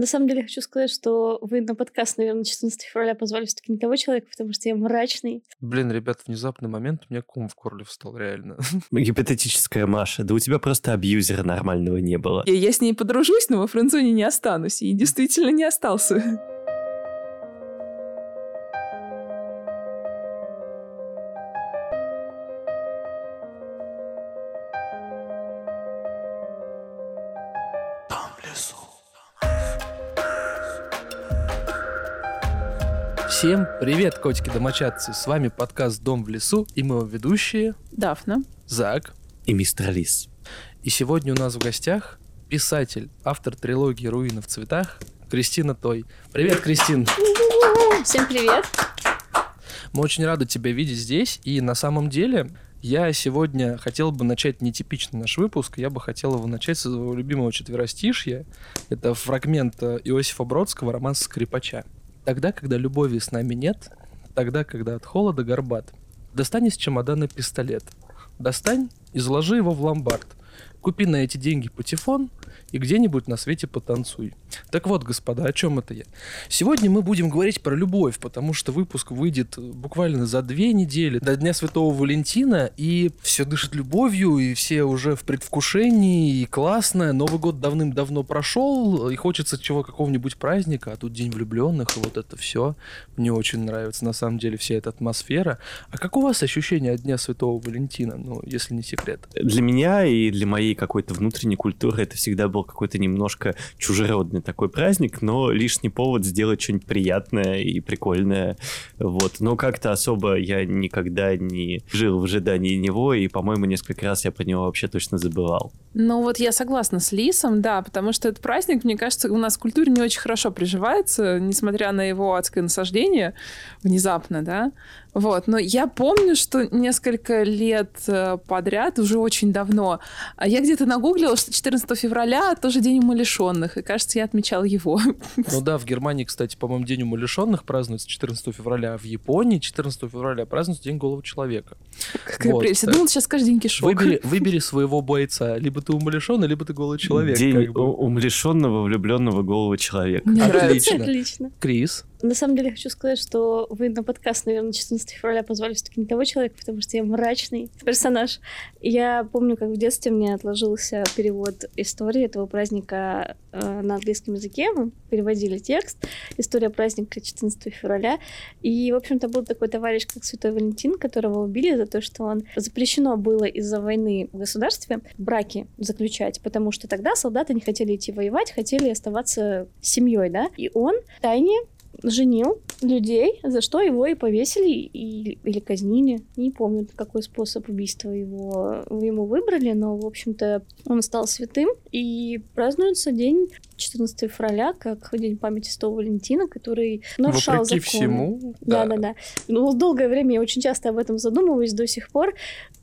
На самом деле хочу сказать, что вы на подкаст, наверное, 14 февраля позвали все-таки не того человека, потому что я мрачный. Блин, ребят, внезапный момент, у меня ком в горле встал, реально. Гипотетическая Маша, да у тебя просто абьюзера нормального не было. Я, я с ней подружусь, но во френдзоне не останусь. И действительно не остался. Всем привет, котики-домочадцы! С вами подкаст «Дом в лесу» и мы его ведущие Дафна. Зак. И мистер Лис. И сегодня у нас в гостях писатель, автор трилогии «Руины в цветах» Кристина Той. Привет, Кристин! Всем привет! Мы очень рады тебя видеть здесь, и на самом деле я сегодня хотел бы начать нетипичный наш выпуск. Я бы хотел его начать с своего любимого четверостишья. Это фрагмент э, Иосифа Бродского роман «Скрипача». Тогда, когда любови с нами нет, тогда, когда от холода горбат, достань из чемодана пистолет. Достань и заложи его в ломбард. Купи на эти деньги патефон и где-нибудь на свете потанцуй. Так вот, господа, о чем это я? Сегодня мы будем говорить про любовь, потому что выпуск выйдет буквально за две недели до Дня Святого Валентина, и все дышит любовью, и все уже в предвкушении, и классно. Новый год давным-давно прошел, и хочется чего какого-нибудь праздника, а тут День влюбленных, и вот это все. Мне очень нравится, на самом деле, вся эта атмосфера. А как у вас ощущение от Дня Святого Валентина, ну, если не секрет? Для меня и для моей какой-то внутренней культуры это всегда был какой-то немножко чужеродный такой праздник, но лишний повод сделать что-нибудь приятное и прикольное. Вот. Но как-то особо я никогда не жил в ожидании него, и, по-моему, несколько раз я про него вообще точно забывал. Ну вот я согласна с Лисом, да, потому что этот праздник, мне кажется, у нас в культуре не очень хорошо приживается, несмотря на его адское насаждение внезапно, да. Вот, но я помню, что несколько лет э, подряд, уже очень давно, а я где-то нагуглила, что 14 февраля тоже день умалишенных, и кажется, я отмечал его. Ну да, в Германии, кстати, по-моему, день умалишенных празднуется 14 февраля, а в Японии 14 февраля празднуется день голого человека. Какая вот. прелесть. Я думала, сейчас каждый день кишок. Выбери, выбери своего бойца, либо ты умалишенный, либо ты голый человек. День как бы. умалишенного, влюбленного голого человека. Мне Отлично. Отлично. Крис. На самом деле хочу сказать, что вы на подкаст, наверное, 14 февраля позвали все-таки не того человека, потому что я мрачный персонаж. Я помню, как в детстве мне отложился перевод истории этого праздника э, на английском языке. Мы переводили текст. История праздника 14 февраля. И, в общем-то, был такой товарищ, как Святой Валентин, которого убили за то, что он запрещено было из-за войны в государстве браки заключать, потому что тогда солдаты не хотели идти воевать, хотели оставаться семьей, да. И он тайне женил людей, за что его и повесили, и, или казнили. Не помню, какой способ убийства его ему выбрали, но, в общем-то, он стал святым, и празднуется день 14 февраля, как День памяти Святого Валентина, который нарушал Вопреки закон. всему, Да, да. да, да. Ну, долгое время я очень часто об этом задумываюсь до сих пор.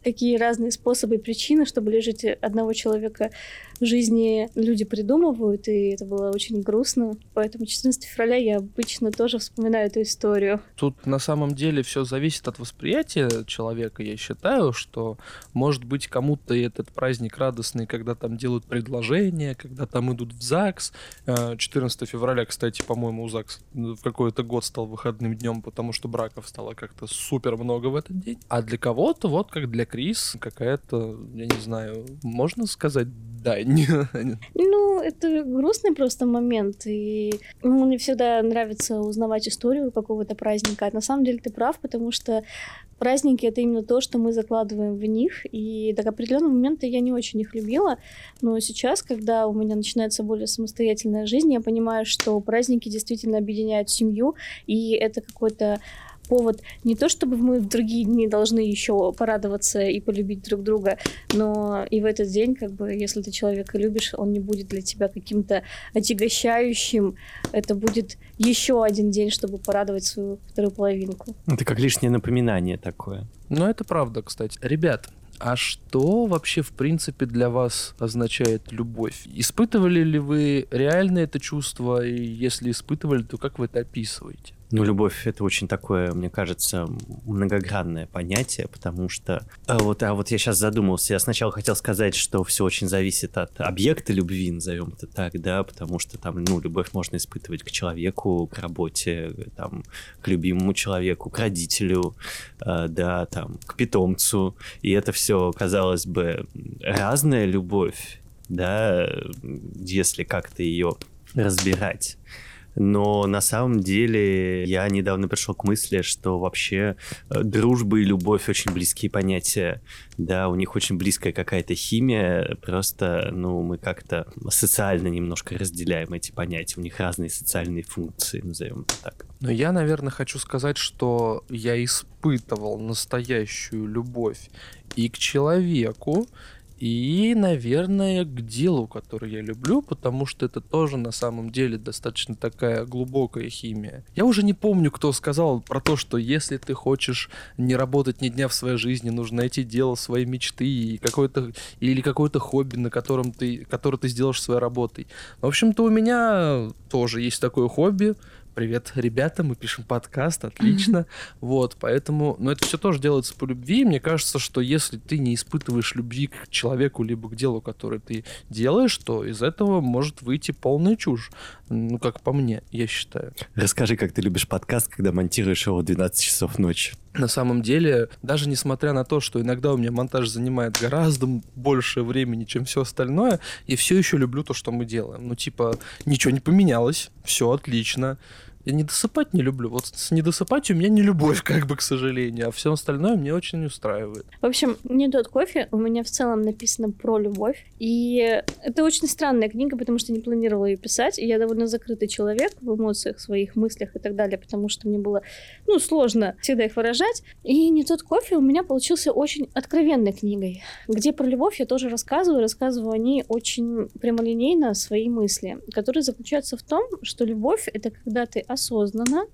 Какие разные способы и причины, чтобы лишить одного человека жизни люди придумывают, и это было очень грустно. Поэтому 14 февраля я обычно тоже вспоминаю эту историю. Тут на самом деле все зависит от восприятия человека. Я считаю, что может быть кому-то этот праздник радостный, когда там делают предложения, когда там идут в ЗАГС. Э, 14 февраля, кстати, по-моему, ЗАГС в какой-то год стал выходным днем, потому что браков стало как-то супер много в этот день. А для кого-то, вот как для Крис, какая-то, я не знаю, можно сказать, дань. Ну, это грустный просто момент, и мне всегда нравится узнавать историю какого-то праздника. А на самом деле ты прав, потому что праздники — это именно то, что мы закладываем в них, и до определенного момента я не очень их любила, но сейчас, когда у меня начинается более самостоятельная жизнь, я понимаю, что праздники действительно объединяют семью, и это какой-то повод не то, чтобы мы в другие дни должны еще порадоваться и полюбить друг друга, но и в этот день, как бы, если ты человека любишь, он не будет для тебя каким-то отягощающим. Это будет еще один день, чтобы порадовать свою вторую половинку. Это как лишнее напоминание такое. Ну, это правда, кстати. Ребят, а что вообще, в принципе, для вас означает любовь? Испытывали ли вы реально это чувство? И если испытывали, то как вы это описываете? Ну, любовь это очень такое, мне кажется, многогранное понятие, потому что а вот, а вот я сейчас задумался, я сначала хотел сказать, что все очень зависит от объекта любви, назовем это так, да, потому что там, ну, любовь можно испытывать к человеку, к работе, там, к любимому человеку, к родителю, э, да, там, к питомцу, и это все, казалось бы, разная любовь, да, если как-то ее разбирать. Но на самом деле я недавно пришел к мысли, что вообще э, дружба и любовь очень близкие понятия. Да, у них очень близкая какая-то химия, просто, ну, мы как-то социально немножко разделяем эти понятия. У них разные социальные функции, назовем это так. Но я, наверное, хочу сказать, что я испытывал настоящую любовь и к человеку, и, наверное, к делу, который я люблю, потому что это тоже на самом деле достаточно такая глубокая химия. Я уже не помню, кто сказал про то, что если ты хочешь не работать ни дня в своей жизни, нужно найти дело своей мечты и какое-то или какое-то хобби, на котором ты, которое ты сделаешь своей работой. В общем-то, у меня тоже есть такое хобби, привет, ребята, мы пишем подкаст, отлично. Вот, поэтому, но это все тоже делается по любви. Мне кажется, что если ты не испытываешь любви к человеку либо к делу, которое ты делаешь, то из этого может выйти полная чушь. Ну, как по мне, я считаю. Расскажи, как ты любишь подкаст, когда монтируешь его в 12 часов ночи. На самом деле, даже несмотря на то, что иногда у меня монтаж занимает гораздо больше времени, чем все остальное, я все еще люблю то, что мы делаем. Ну, типа, ничего не поменялось, все отлично. Я не досыпать не люблю. Вот с недосыпать у меня не любовь, как бы, к сожалению, а все остальное мне очень устраивает. В общем, не тот кофе у меня в целом написано про любовь. И это очень странная книга, потому что не планировала ее писать. И я довольно закрытый человек в эмоциях, своих мыслях и так далее, потому что мне было, ну, сложно всегда их выражать. И не тот кофе у меня получился очень откровенной книгой, где про любовь я тоже рассказываю, рассказываю о ней очень прямолинейно свои мысли, которые заключаются в том, что любовь — это когда ты осознанно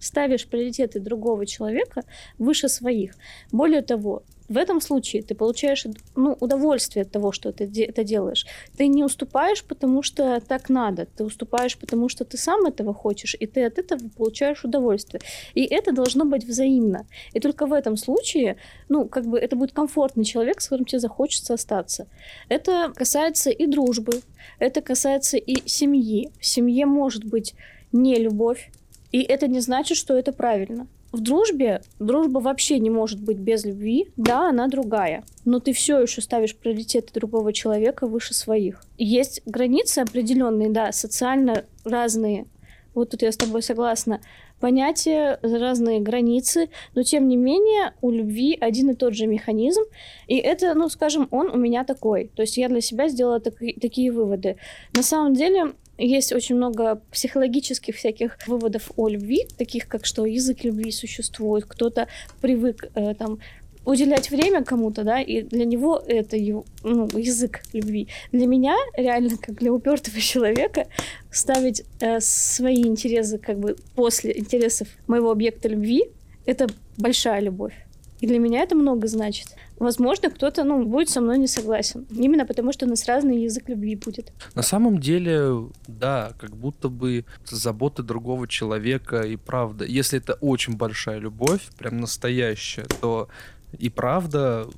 ставишь приоритеты другого человека выше своих. Более того, в этом случае ты получаешь ну, удовольствие от того, что ты это делаешь. Ты не уступаешь, потому что так надо. Ты уступаешь, потому что ты сам этого хочешь, и ты от этого получаешь удовольствие. И это должно быть взаимно. И только в этом случае, ну, как бы это будет комфортный человек, с которым тебе захочется остаться. Это касается и дружбы, это касается и семьи. В семье может быть не любовь, и это не значит, что это правильно. В дружбе дружба вообще не может быть без любви. Да, она другая. Но ты все еще ставишь приоритеты другого человека выше своих. Есть границы определенные, да, социально разные. Вот тут я с тобой согласна. Понятия, разные границы, но тем не менее у любви один и тот же механизм. И это, ну, скажем, он у меня такой. То есть я для себя сделала так, такие выводы. На самом деле есть очень много психологических всяких выводов о любви, таких как что язык любви существует, кто-то привык э, там уделять время кому-то, да, и для него это его, ну, язык любви. Для меня, реально, как для упертого человека, ставить э, свои интересы как бы после интересов моего объекта любви, это большая любовь. И для меня это много значит. Возможно, кто-то ну, будет со мной не согласен. Именно потому, что у нас разный язык любви будет. На самом деле, да, как будто бы забота другого человека и правда. Если это очень большая любовь, прям настоящая, то и правда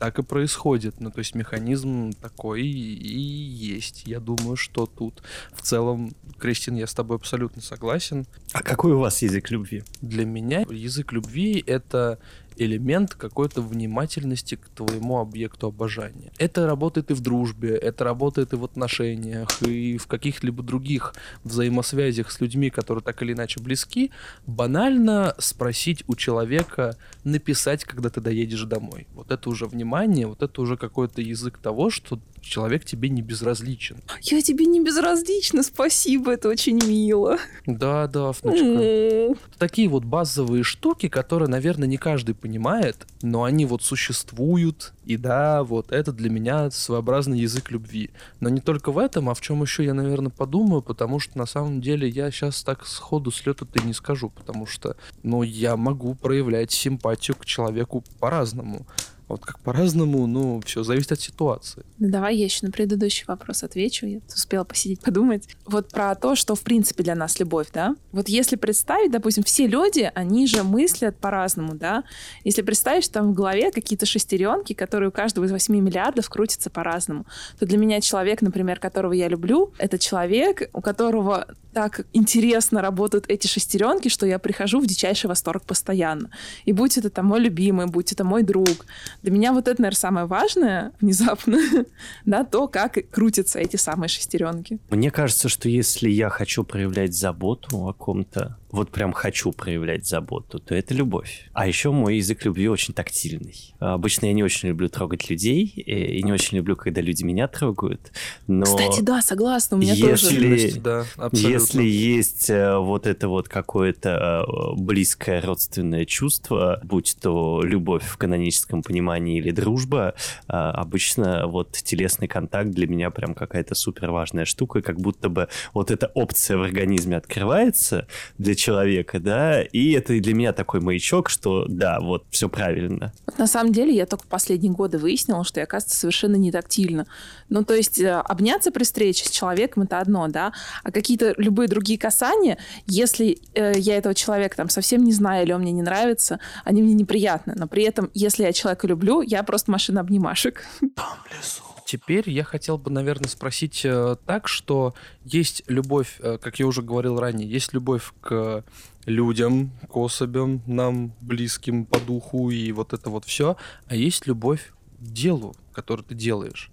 так и происходит. Ну, то есть механизм такой и есть. Я думаю, что тут в целом, Кристин, я с тобой абсолютно согласен. А какой у вас язык любви? Для меня язык любви — это элемент какой-то внимательности к твоему объекту обожания. Это работает и в дружбе, это работает и в отношениях, и в каких-либо других взаимосвязях с людьми, которые так или иначе близки. Банально спросить у человека, написать, когда ты доедешь домой. Вот это уже внимание, вот это уже какой-то язык того, что человек тебе не безразличен. Я тебе не безразлична, спасибо, это очень мило. Да, да, внучка. Такие вот базовые штуки, которые, наверное, не каждый понимает, но они вот существуют, и да, вот это для меня своеобразный язык любви. Но не только в этом, а в чем еще я, наверное, подумаю, потому что на самом деле я сейчас так сходу с лета ты не скажу, потому что, ну, я могу проявлять симпатию к человеку по-разному. Вот как по-разному, ну, все зависит от ситуации. Давай я еще на предыдущий вопрос отвечу. Я успела посидеть, подумать. Вот про то, что в принципе для нас любовь, да? Вот если представить, допустим, все люди, они же мыслят по-разному, да? Если представить, что там в голове какие-то шестеренки, которые у каждого из 8 миллиардов крутятся по-разному, то для меня человек, например, которого я люблю, это человек, у которого так интересно работают эти шестеренки, что я прихожу в дичайший восторг постоянно. И будь это там мой любимый, будь это мой друг. Для меня вот это, наверное, самое важное внезапно, да, то, как крутятся эти самые шестеренки. Мне кажется, что если я хочу проявлять заботу о ком-то, вот прям хочу проявлять заботу, то это любовь. А еще мой язык любви очень тактильный. Обычно я не очень люблю трогать людей, и не очень люблю, когда люди меня трогают. Но Кстати, да, согласна, у меня если, тоже. Да, если есть э, вот это вот какое-то э, близкое родственное чувство, будь то любовь в каноническом понимании или дружба, э, обычно вот телесный контакт для меня прям какая-то супер важная штука, как будто бы вот эта опция в организме открывается для человека, да, и это для меня такой маячок, что да, вот все правильно. На самом деле я только в последние годы выяснила, что я, оказывается, совершенно не тактильна. Ну, то есть э, обняться при встрече с человеком это одно, да, а какие-то любые другие касания, если э, я этого человека там совсем не знаю или он мне не нравится, они мне неприятны. Но при этом, если я человека люблю, я просто машина обнимашек. Там лесу. Теперь я хотел бы, наверное, спросить э, так, что есть любовь, э, как я уже говорил ранее, есть любовь к людям, к особям, нам близким по духу и вот это вот все, а есть любовь к делу, которое ты делаешь.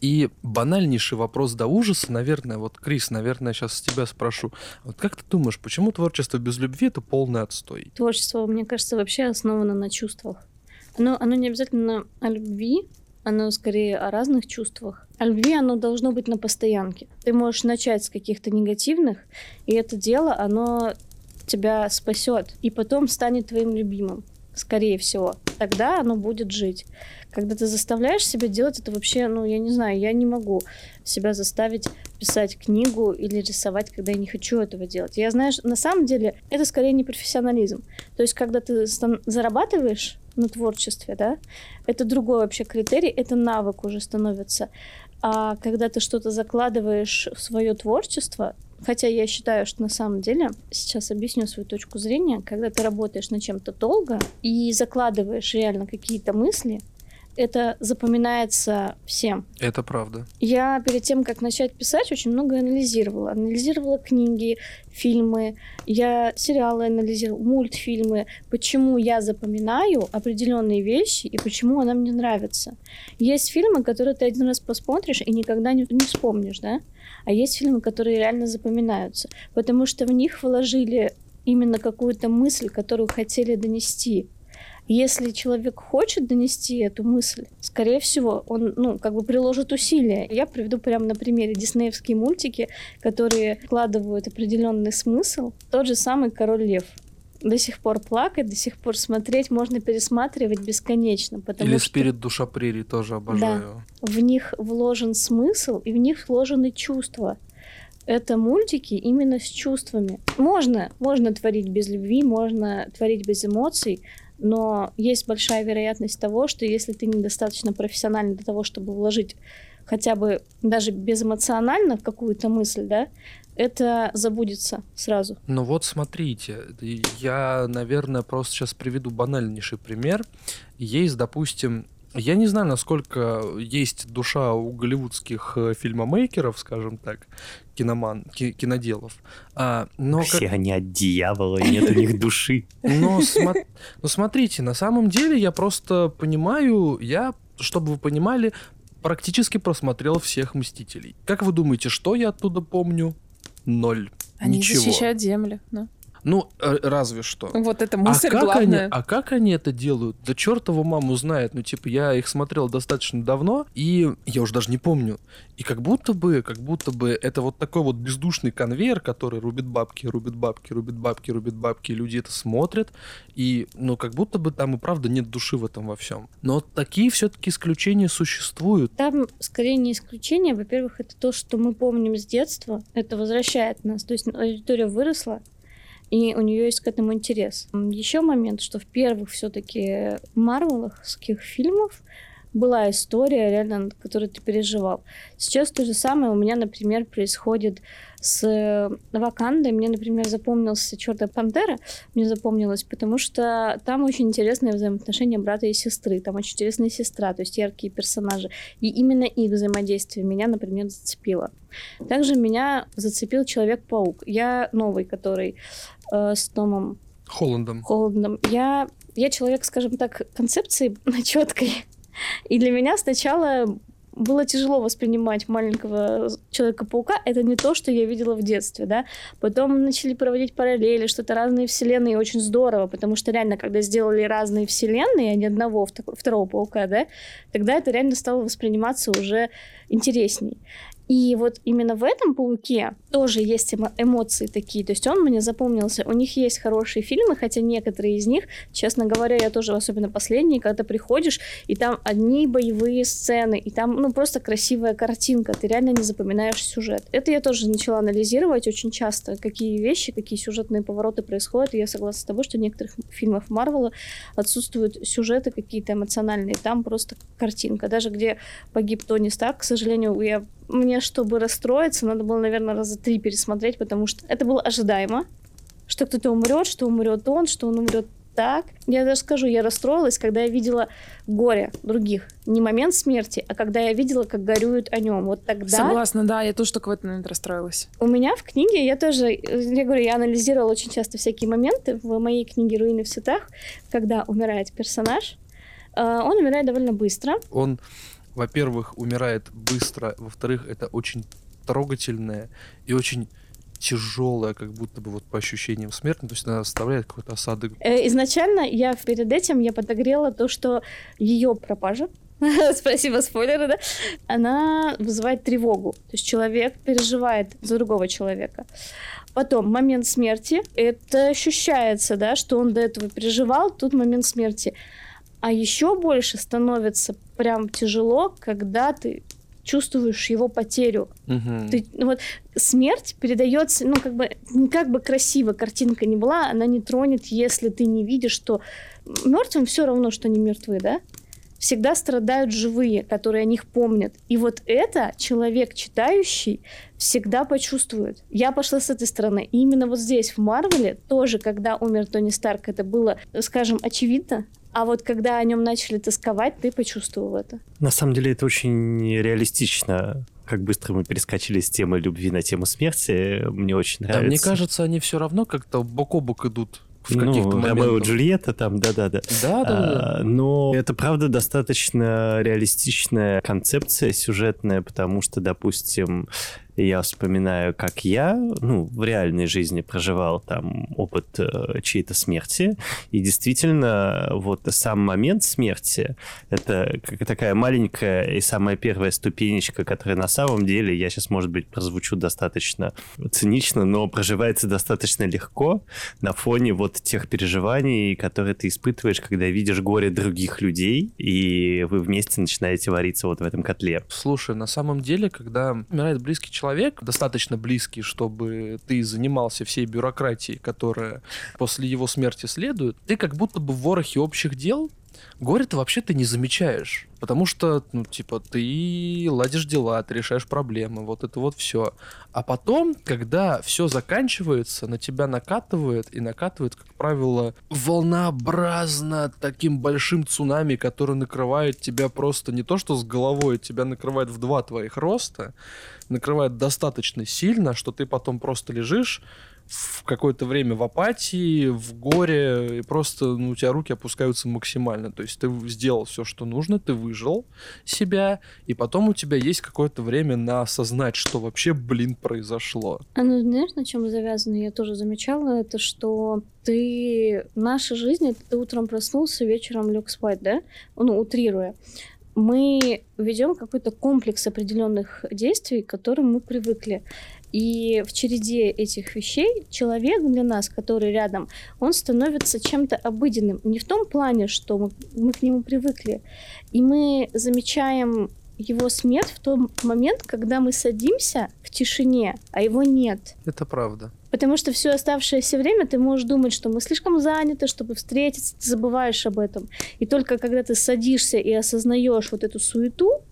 И банальнейший вопрос до ужаса, наверное, вот, Крис, наверное, сейчас с тебя спрошу. Вот как ты думаешь, почему творчество без любви — это полный отстой? Творчество, мне кажется, вообще основано на чувствах. Оно, оно не обязательно о любви, оно скорее о разных чувствах. О любви оно должно быть на постоянке. Ты можешь начать с каких-то негативных, и это дело, оно тебя спасет, и потом станет твоим любимым, скорее всего. Тогда оно будет жить. Когда ты заставляешь себя делать это вообще, ну, я не знаю, я не могу себя заставить писать книгу или рисовать, когда я не хочу этого делать. Я знаю, на самом деле это скорее не профессионализм. То есть, когда ты зарабатываешь на творчестве, да, это другой вообще критерий, это навык уже становится. А когда ты что-то закладываешь в свое творчество, хотя я считаю, что на самом деле, сейчас объясню свою точку зрения, когда ты работаешь над чем-то долго и закладываешь реально какие-то мысли, это запоминается всем. Это правда. Я перед тем, как начать писать, очень много анализировала. Анализировала книги, фильмы, я сериалы анализировала, мультфильмы, почему я запоминаю определенные вещи и почему она мне нравится. Есть фильмы, которые ты один раз посмотришь и никогда не, не вспомнишь, да? А есть фильмы, которые реально запоминаются, потому что в них вложили именно какую-то мысль, которую хотели донести. Если человек хочет донести эту мысль, скорее всего, он, ну, как бы приложит усилия. Я приведу прямо на примере диснеевские мультики, которые вкладывают определенный смысл. Тот же самый «Король лев» до сих пор плакать, до сих пор смотреть, можно пересматривать бесконечно. Потому Или что... «Спирит душа прерий» тоже обожаю. Да, в них вложен смысл, и в них вложены чувства. Это мультики именно с чувствами. Можно, можно творить без любви, можно творить без эмоций, но есть большая вероятность того, что если ты недостаточно профессиональный для того, чтобы вложить хотя бы даже безэмоционально какую-то мысль, да, это забудется сразу. Ну вот смотрите, я, наверное, просто сейчас приведу банальнейший пример. Есть, допустим, я не знаю, насколько есть душа у голливудских э, фильмомейкеров, скажем так, киноман, киноделов. А, но Все как... они от дьявола, нет у них души. Но, смо... но смотрите, на самом деле я просто понимаю, я, чтобы вы понимали, практически просмотрел всех «Мстителей». Как вы думаете, что я оттуда помню? Ноль. Они Ничего. защищают землю, да? Ну, э, разве что. Вот это мысль а как главная. Они, а как они это делают? Да чертова маму знает. Ну, типа, я их смотрел достаточно давно, и я уже даже не помню. И как будто бы, как будто бы это вот такой вот бездушный конвейер, который рубит бабки, рубит бабки, рубит бабки, рубит бабки, и люди это смотрят, и, ну, как будто бы там и правда нет души в этом во всем. Но такие все-таки исключения существуют. Там скорее не исключение. Во-первых, это то, что мы помним с детства. Это возвращает нас. То есть аудитория выросла, и у нее есть к этому интерес. Еще момент, что в первых все-таки марвеловских фильмов была история, реально, над ты переживал. Сейчас то же самое у меня, например, происходит с э, Вакандой. Мне, например, запомнился Черная пантера. Мне запомнилось, потому что там очень интересные взаимоотношения брата и сестры. Там очень интересная сестра, то есть яркие персонажи. И именно их взаимодействие меня, например, зацепило. Также меня зацепил Человек-паук. Я новый, который э, с Томом Холландом. Холландом. Я, я человек, скажем так, концепции четкой. И для меня сначала было тяжело воспринимать маленького Человека-паука. Это не то, что я видела в детстве, да. Потом начали проводить параллели, что-то разные вселенные, и очень здорово, потому что реально, когда сделали разные вселенные, а не одного второго паука, да, тогда это реально стало восприниматься уже интересней. И вот именно в этом «Пауке» тоже есть эмо- эмоции такие. То есть он мне запомнился. У них есть хорошие фильмы, хотя некоторые из них, честно говоря, я тоже, особенно последние, когда приходишь, и там одни боевые сцены, и там, ну, просто красивая картинка. Ты реально не запоминаешь сюжет. Это я тоже начала анализировать очень часто, какие вещи, какие сюжетные повороты происходят. И я согласна с тобой, что в некоторых фильмах Марвела отсутствуют сюжеты какие-то эмоциональные. Там просто картинка. Даже где погиб Тони Старк, к сожалению, я мне, чтобы расстроиться, надо было, наверное, раза три пересмотреть, потому что это было ожидаемо, что кто-то умрет, что умрет он, что он умрет так. Я даже скажу, я расстроилась, когда я видела горе других. Не момент смерти, а когда я видела, как горюют о нем. Вот тогда... Согласна, да, я тоже только в этот момент расстроилась. У меня в книге, я тоже, я говорю, я анализировала очень часто всякие моменты в моей книге «Руины в цветах», когда умирает персонаж. А, он умирает довольно быстро. Он во-первых, умирает быстро, во-вторых, это очень трогательное и очень тяжелая, как будто бы вот по ощущениям смерть, ну, то есть она оставляет какой-то осадок. Э, изначально я перед этим я подогрела то, что ее пропажа, спасибо, спойлеры, да, она вызывает тревогу. То есть человек переживает за другого человека. Потом момент смерти, это ощущается, да, что он до этого переживал, тут момент смерти. А еще больше становится прям тяжело, когда ты чувствуешь его потерю. Угу. Ты, ну, вот, смерть передается, ну, как бы, как бы красиво картинка не была, она не тронет, если ты не видишь, что мертвым все равно, что не мертвы, да? Всегда страдают живые, которые о них помнят. И вот это человек, читающий, всегда почувствует. Я пошла с этой стороны. И именно вот здесь, в Марвеле, тоже, когда умер Тони Старк, это было, скажем, очевидно, а вот когда о нем начали тосковать, ты почувствовал это. На самом деле это очень реалистично как быстро мы перескочили с темы любви на тему смерти. Мне очень нравится. Да, мне кажется, они все равно как-то бок о бок идут в ну, каких-то Ромео и. Джульетта там, да-да-да. Да, да, да. А, но это, правда, достаточно реалистичная концепция сюжетная, потому что, допустим, я вспоминаю, как я, ну, в реальной жизни проживал там опыт э, чьей-то смерти, и действительно, вот сам момент смерти, это такая маленькая и самая первая ступенечка, которая на самом деле, я сейчас, может быть, прозвучу достаточно цинично, но проживается достаточно легко на фоне вот тех переживаний, которые ты испытываешь, когда видишь горе других людей, и вы вместе начинаете вариться вот в этом котле. Слушай, на самом деле, когда умирает близкий человек, достаточно близкий, чтобы ты занимался всей бюрократией, которая после его смерти следует, ты как будто бы в ворохе общих дел горе-то вообще ты не замечаешь. Потому что, ну, типа, ты ладишь дела, ты решаешь проблемы, вот это вот все. А потом, когда все заканчивается, на тебя накатывает, и накатывает, как правило, волнообразно таким большим цунами, который накрывает тебя просто не то что с головой, тебя накрывает в два твоих роста, накрывает достаточно сильно, что ты потом просто лежишь, в какое-то время в апатии, в горе, и просто ну, у тебя руки опускаются максимально. То есть ты сделал все, что нужно, ты выжил себя, и потом у тебя есть какое-то время на осознать, что вообще, блин, произошло. А ну знаешь, на чем завязано? Я тоже замечала это, что ты... Наша жизнь, это ты утром проснулся, вечером лег спать, да? Ну, утрируя мы ведем какой-то комплекс определенных действий, к которым мы привыкли. И в череде этих вещей человек для нас, который рядом, он становится чем-то обыденным. Не в том плане, что мы, мы к нему привыкли. И мы замечаем его смерть в тот момент, когда мы садимся в тишине, а его нет. Это правда. Потому что все оставшееся время ты можешь думать, что мы слишком заняты, чтобы встретиться, ты забываешь об этом. И только когда ты садишься и осознаешь вот эту суету,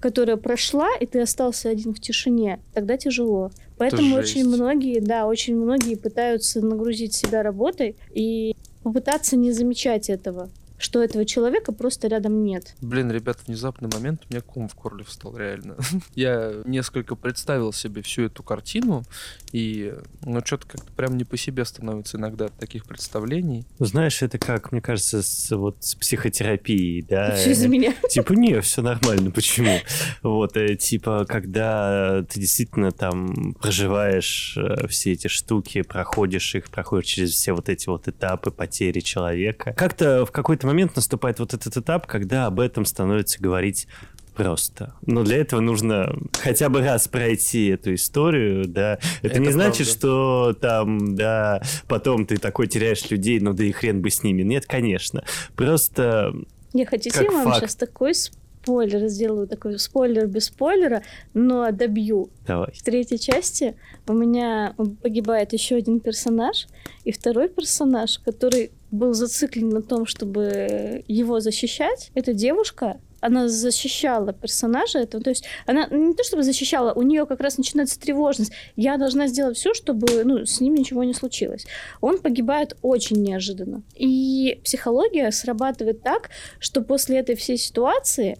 которая прошла, и ты остался один в тишине, тогда тяжело. Поэтому очень многие, да, очень многие пытаются нагрузить себя работой и попытаться не замечать этого, что этого человека просто рядом нет. Блин, ребят, внезапный момент, у меня ком в горле встал, реально. Я несколько представил себе всю эту картину, и, ну, что-то как-то прям не по себе становится иногда от таких представлений. Знаешь, это как, мне кажется, с, вот, с психотерапией, да? Все из-за меня. Типа, не, все нормально, почему? Вот, э, типа, когда ты действительно там проживаешь э, все эти штуки, проходишь их, проходишь через все вот эти вот этапы потери человека. Как-то в какой-то момент наступает вот этот этап, когда об этом становится говорить просто. Но для этого нужно хотя бы раз пройти эту историю, да. Это, Это не значит, правда. что там, да, потом ты такой теряешь людей, ну да и хрен бы с ними. Нет, конечно. Просто Не хотите, я вам факт. сейчас такой спойлер сделаю, такой спойлер без спойлера, но добью. давай. В третьей части у меня погибает еще один персонаж, и второй персонаж, который был зациклен на том, чтобы его защищать, эта девушка, она защищала персонажа этого, то есть она не то чтобы защищала, у нее как раз начинается тревожность. Я должна сделать все, чтобы ну, с ним ничего не случилось. Он погибает очень неожиданно. И психология срабатывает так, что после этой всей ситуации,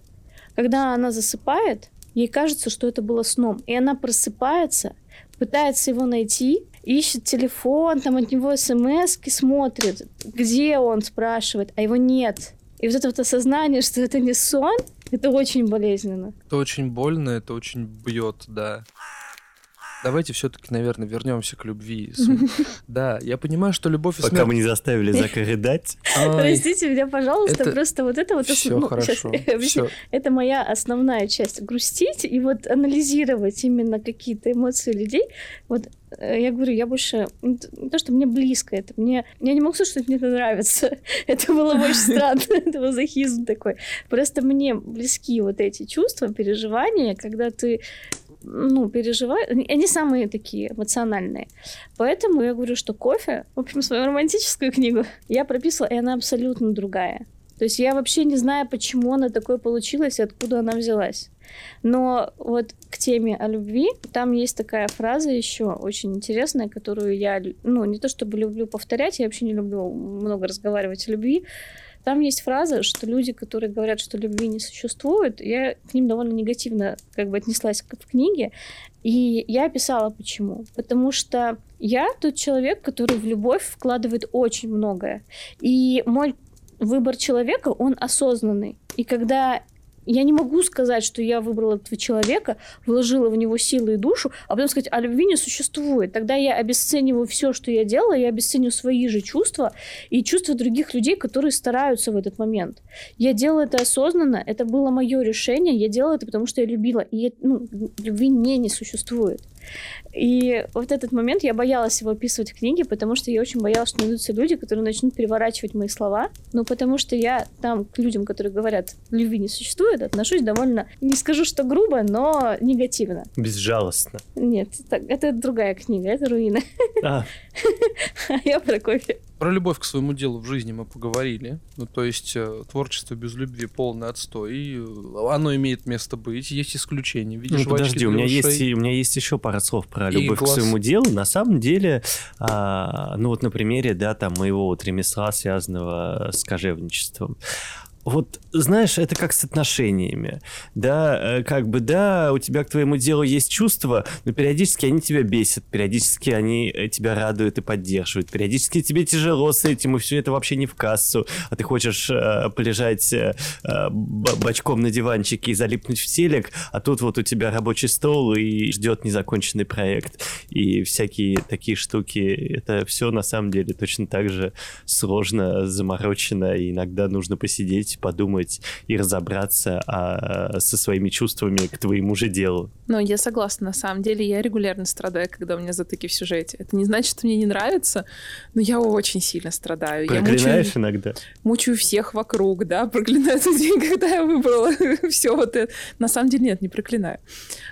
когда она засыпает, ей кажется, что это было сном. И она просыпается, пытается его найти, ищет телефон, там от него смс смотрит, где он, спрашивает, а его нет. И вот это вот осознание, что это не сон, это очень болезненно. Это очень больно, это очень бьет, да. Давайте все-таки, наверное, вернемся к любви. Да, я понимаю, что любовь и Пока смерть... мы не заставили Зака рыдать. Ай, Простите меня, пожалуйста, это просто вот это вот... Все ну, хорошо. Это моя основная часть. Грустить и вот анализировать именно какие-то эмоции людей. Вот э, я говорю, я больше... Не то, что мне близко это. Мне... Я не могу сказать, что мне это нравится. Это было бы очень странно. Это мазохизм такой. Просто мне близки вот эти чувства, переживания, когда ты ну, переживаешь, они самые такие эмоциональные. Поэтому я говорю, что кофе, в общем, свою романтическую книгу я прописала, и она абсолютно другая. То есть я вообще не знаю, почему она такой получилась и откуда она взялась. Но вот к теме о любви, там есть такая фраза еще очень интересная, которую я, ну, не то чтобы люблю повторять, я вообще не люблю много разговаривать о любви. Там есть фраза, что люди, которые говорят, что любви не существует, я к ним довольно негативно как бы отнеслась в книге. И я описала почему. Потому что я тот человек, который в любовь вкладывает очень многое. И мой выбор человека, он осознанный. И когда я не могу сказать, что я выбрала этого человека, вложила в него силы и душу, а потом сказать, а любви не существует. Тогда я обесцениваю все, что я делала, я обесцениваю свои же чувства и чувства других людей, которые стараются в этот момент. Я делала это осознанно, это было мое решение, я делала это, потому что я любила. И ну, любви не, не существует. И вот этот момент я боялась его описывать в книге, потому что я очень боялась, что найдутся люди, которые начнут переворачивать мои слова. Ну, потому что я там к людям, которые говорят, любви не существует, отношусь довольно, не скажу, что грубо, но негативно. Безжалостно. Нет, так, это другая книга, это руины. А, А я про кофе. Про любовь к своему делу в жизни мы поговорили. Ну, то есть э, творчество без любви полный отстой. И э, оно имеет место быть. Есть исключения. ну, Видишь, подожди, у меня, ушей. есть, у меня есть еще пара слов про И любовь к глаз. своему делу. На самом деле, а, ну вот на примере, да, там моего вот ремесла, связанного с кожевничеством. Вот, знаешь, это как с отношениями. Да, э, как бы, да, у тебя к твоему делу есть чувства, но периодически они тебя бесят, периодически они э, тебя радуют и поддерживают, периодически тебе тяжело с этим, и все это вообще не в кассу, а ты хочешь э, полежать э, э, бочком на диванчике и залипнуть в телек, а тут вот у тебя рабочий стол и ждет незаконченный проект. И всякие такие штуки, это все на самом деле точно так же сложно, заморочено, и иногда нужно посидеть посидеть, подумать и разобраться а, со своими чувствами к твоему же делу. Ну, я согласна, на самом деле я регулярно страдаю, когда у меня затыки в сюжете. Это не значит, что мне не нравится, но я очень сильно страдаю. Проклинаешь я мучаю, иногда? Мучаю всех вокруг, да, проклинаю тот день, когда я выбрала все вот это. На самом деле нет, не проклинаю.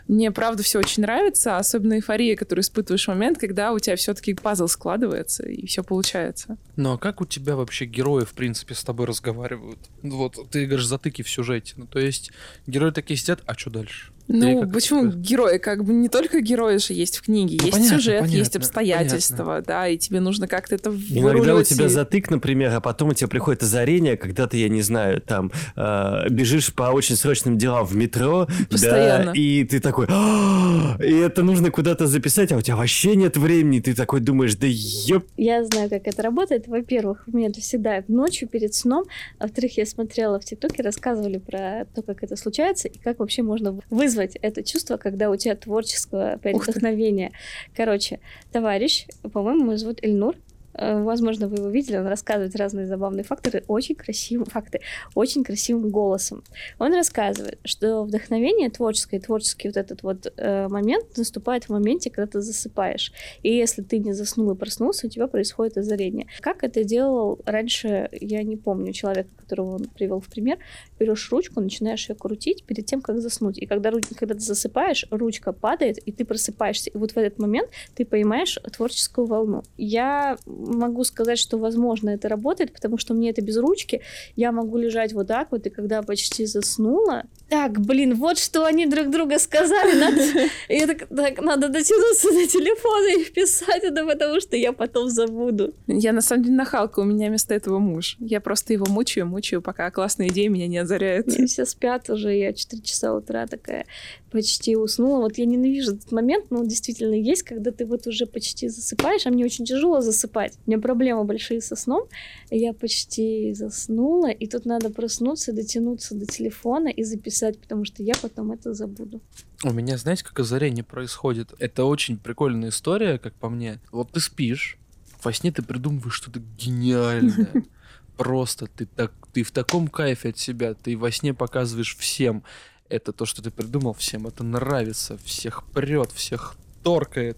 Мне, правда, все очень нравится, особенно эйфория, которую испытываешь в момент, когда у тебя все-таки пазл складывается и все получается. Ну а как у тебя вообще герои, в принципе, с тобой разговаривают? Вот ты говоришь затыки в сюжете. Ну, то есть герои такие сидят, а что дальше? Ну, почему это... герои? Как бы не только герои же есть в книге. Ну, есть понятно, сюжет, понятно, есть обстоятельства, понятно. да, и тебе нужно как-то это Иногда у тебя и... затык, например, а потом у тебя приходит озарение, когда ты, я не знаю, там, э, бежишь по очень срочным делам в метро, Постоянно. да, и ты такой, «А, и это нужно куда-то записать, а у тебя вообще нет времени, ты такой думаешь, да еп. Я знаю, как это работает. Во-первых, у меня это всегда ночью перед сном, а во-вторых, я смотрела в ТикТоке, рассказывали про то, как это случается и как вообще можно вызвать вызвать это чувство, когда у тебя творческое вдохновение. Короче, товарищ, по-моему, его зовут Эльнур, возможно, вы его видели, он рассказывает разные забавные факторы, очень красивые факты, очень красивым голосом. Он рассказывает, что вдохновение творческое, творческий вот этот вот э, момент наступает в моменте, когда ты засыпаешь. И если ты не заснул и проснулся, у тебя происходит озарение. Как это делал раньше, я не помню человека, которого он привел в пример, берешь ручку, начинаешь ее крутить перед тем, как заснуть. И когда, когда ты засыпаешь, ручка падает, и ты просыпаешься. И вот в этот момент ты поймаешь творческую волну. Я могу сказать, что, возможно, это работает, потому что мне это без ручки. Я могу лежать вот так вот, и когда почти заснула... Так, блин, вот что они друг друга сказали. Надо, и так, так, надо дотянуться до телефона и вписать это, потому что я потом забуду. Я, на самом деле, нахалка. У меня вместо этого муж. Я просто его мучаю, мучаю, пока классная идея меня не озаряет. И все спят уже. Я 4 часа утра такая почти уснула. Вот я ненавижу этот момент, но он действительно есть, когда ты вот уже почти засыпаешь, а мне очень тяжело засыпать. У меня проблемы большие со сном. Я почти заснула, и тут надо проснуться, дотянуться до телефона и записать, потому что я потом это забуду. У меня, знаете, как озарение происходит? Это очень прикольная история, как по мне. Вот ты спишь, во сне ты придумываешь что-то гениальное. Просто ты так, ты в таком кайфе от себя, ты во сне показываешь всем это то, что ты придумал, всем это нравится, всех прет, всех торкает.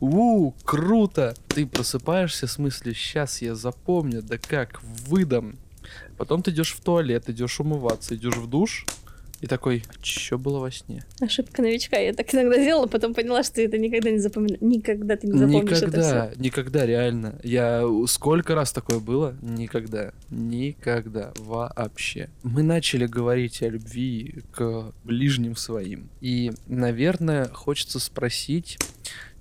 У, круто! Ты просыпаешься с мыслью, сейчас я запомню, да как, выдам. Потом ты идешь в туалет, идешь умываться, идешь в душ, и такой, что было во сне? Ошибка новичка. Я так иногда делала, потом поняла, что это никогда не запомню. Никогда ты не запомнишь никогда, это все. Никогда, реально. Я сколько раз такое было? Никогда. Никогда. Вообще. Мы начали говорить о любви к ближним своим. И, наверное, хочется спросить,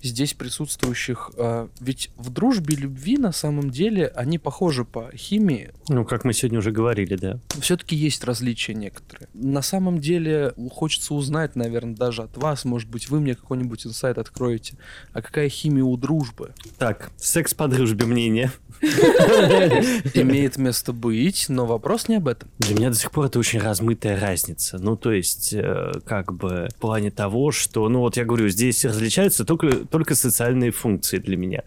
здесь присутствующих. А, ведь в дружбе и любви на самом деле они похожи по химии. Ну, как мы сегодня уже говорили, да. Все-таки есть различия некоторые. На самом деле хочется узнать, наверное, даже от вас, может быть, вы мне какой-нибудь инсайт откроете. А какая химия у дружбы? Так, секс по дружбе мнение. Имеет место быть, но вопрос не об этом. Для меня до сих пор это очень размытая разница. Ну, то есть, э, как бы в плане того, что, ну, вот я говорю, здесь различаются только только социальные функции для меня.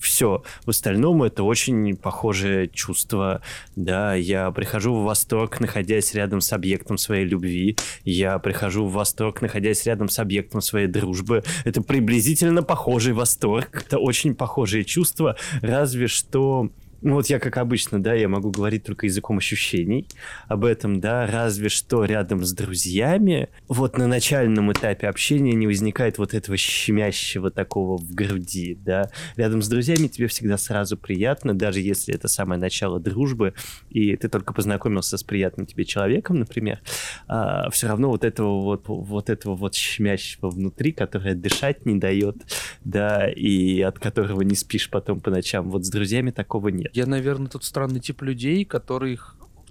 Все. В остальном это очень похожее чувство. Да, я прихожу в восторг, находясь рядом с объектом своей любви. Я прихожу в восторг, находясь рядом с объектом своей дружбы. Это приблизительно похожий восторг. Это очень похожие чувства, разве что ну вот я, как обычно, да, я могу говорить только языком ощущений об этом, да, разве что рядом с друзьями, вот на начальном этапе общения не возникает вот этого щемящего такого в груди, да. Рядом с друзьями тебе всегда сразу приятно, даже если это самое начало дружбы, и ты только познакомился с приятным тебе человеком, например, а, все равно вот этого вот, вот этого вот щемящего внутри, которое дышать не дает, да, и от которого не спишь потом по ночам, вот с друзьями такого нет. Я, наверное, тот странный тип людей, который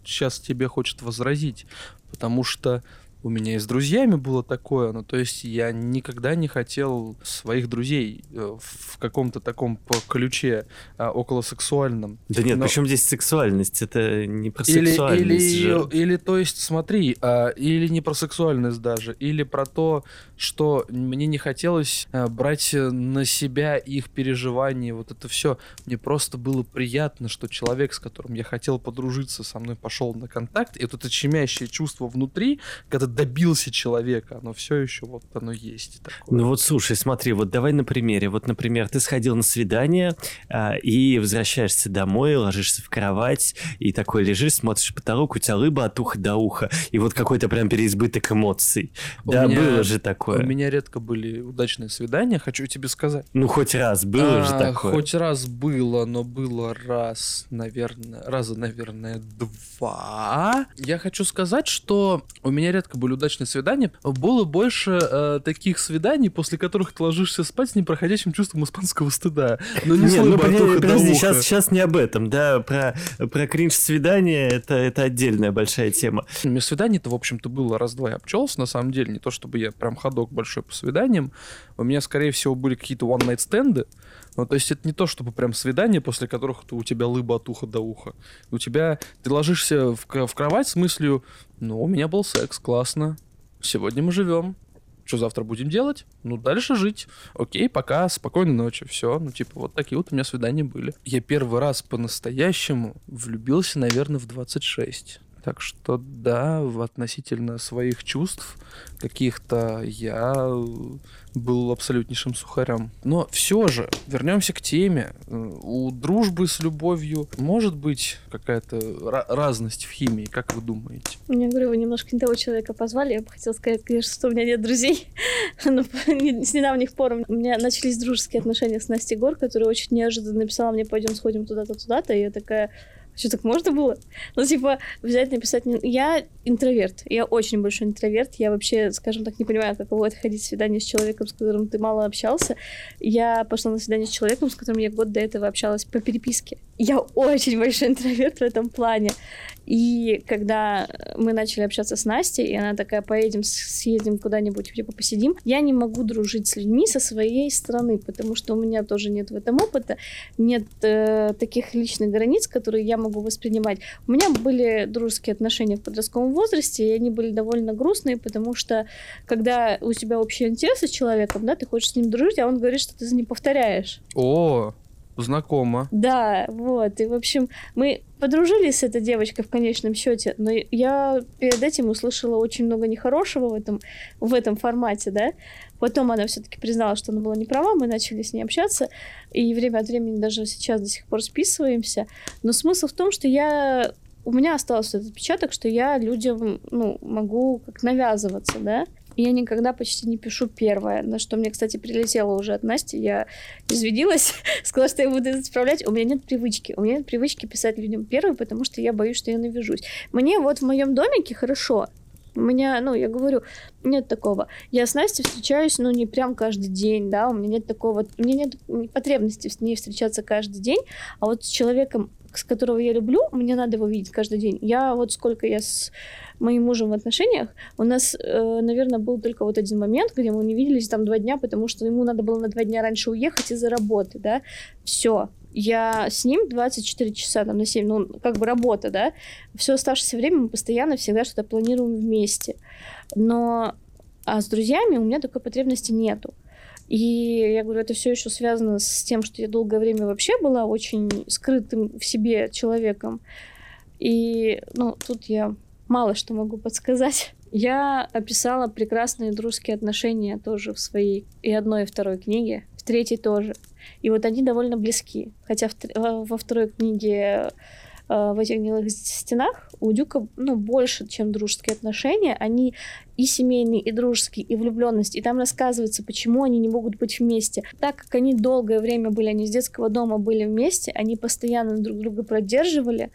сейчас тебе хочет возразить. Потому что У меня и с друзьями было такое, ну, то есть я никогда не хотел своих друзей э, в каком-то таком по ключе а, околосексуальном. Да нет, Но- причем здесь сексуальность? Это не про Или, сексуальность или, же. или, то есть, смотри, а, или не про сексуальность даже, или про то, что мне не хотелось а, брать на себя их переживания, вот это все. Мне просто было приятно, что человек, с которым я хотел подружиться, со мной пошел на контакт, и вот это щемящее чувство внутри, когда добился человека, оно все еще вот оно есть. Такое. Ну вот слушай, смотри, вот давай на примере. Вот, например, ты сходил на свидание а, и возвращаешься домой, ложишься в кровать и такой лежишь, смотришь потолок, у тебя рыба от уха до уха, и вот какой-то прям переизбыток эмоций. У да, меня- было же У такое. меня редко были удачные свидания, хочу тебе сказать. Ну хоть раз было же А, такое. Хоть раз было, но было раз, наверное, раза, наверное, два. Я хочу сказать, что у меня редко были удачные свидания. Было больше э, таких свиданий, после которых ты ложишься спать с непроходящим чувством испанского стыда. Но не, Не, с ну подожди, подожди, сейчас, сейчас не об этом, да, про, про кринж-свидание это, это отдельная большая тема. У меня свиданий-то, в общем-то, было раз-два я обчелся, на самом деле. Не то, чтобы я прям ходок большой по свиданиям. У меня, скорее всего, были какие-то one-night стенды. Ну, то есть это не то, чтобы прям свидание, после которых у тебя лыба от уха до уха. У тебя... Ты ложишься в, в кровать с мыслью, ну, у меня был секс, классно. Сегодня мы живем. Что завтра будем делать? Ну, дальше жить. Окей, пока, спокойной ночи. Все, ну, типа, вот такие вот у меня свидания были. Я первый раз по-настоящему влюбился, наверное, в 26. Так что да, относительно своих чувств каких-то я был абсолютнейшим сухарем. Но все же, вернемся к теме. У дружбы с любовью может быть какая-то ра- разность в химии, как вы думаете? Я говорю, вы немножко не того человека позвали. Я бы хотела сказать, конечно, что у меня нет друзей. Но не- с недавних пор у меня начались дружеские отношения с Настей Гор, которая очень неожиданно написала мне, пойдем сходим туда-то, туда-то. И я такая, что так можно было? Ну, типа, взять, написать... не- Я интроверт. Я очень большой интроверт. Я вообще, скажем так, не понимаю, каково это ходить в свидание с человеком, с которым ты мало общался. Я пошла на свидание с человеком, с которым я год до этого общалась по переписке. Я очень большой интроверт в этом плане. И когда мы начали общаться с Настей, и она такая, поедем, съездим куда-нибудь, типа посидим, я не могу дружить с людьми со своей стороны, потому что у меня тоже нет в этом опыта, нет э, таких личных границ, которые я могу воспринимать. У меня были дружеские отношения в подростковом возрасте, и они были довольно грустные, потому что когда у тебя общие интересы с человеком, да, ты хочешь с ним дружить, а он говорит, что ты за ним повторяешь. О, знакомо. Да, вот. И, в общем, мы подружились с этой девочкой в конечном счете, но я перед этим услышала очень много нехорошего в этом, в этом формате, да. Потом она все-таки признала, что она была не права, мы начали с ней общаться, и время от времени даже сейчас до сих пор списываемся. Но смысл в том, что я у меня остался этот отпечаток, что я людям, ну, могу как навязываться, да. Я никогда почти не пишу первое, на что мне, кстати, прилетело уже от Насти. Я извинилась, сказала, что я буду это исправлять. У меня нет привычки. У меня нет привычки писать людям первое, потому что я боюсь, что я навяжусь. Мне вот в моем домике хорошо. У меня, ну, я говорю, нет такого. Я с Настей встречаюсь, ну, не прям каждый день, да, у меня нет такого, у меня нет потребности с ней встречаться каждый день, а вот с человеком, с которого я люблю, мне надо его видеть каждый день. Я вот сколько я с моим мужем в отношениях, у нас, э, наверное, был только вот один момент, где мы не виделись там два дня, потому что ему надо было на два дня раньше уехать из-за работы, да, все. Я с ним 24 часа, там, на 7, ну, как бы работа, да. Все оставшееся время мы постоянно всегда что-то планируем вместе. Но а с друзьями у меня такой потребности нету. И я говорю, это все еще связано с тем, что я долгое время вообще была очень скрытым в себе человеком. И, ну, тут я мало что могу подсказать. Я описала прекрасные дружеские отношения тоже в своей и одной, и второй книге, в третьей тоже. И вот они довольно близки. Хотя в во второй книге в этих гнилых стенах у Дюка ну, больше, чем дружеские отношения. Они и семейные, и дружеские, и влюбленность. И там рассказывается, почему они не могут быть вместе. Так как они долгое время были, они с детского дома были вместе, они постоянно друг друга поддерживали,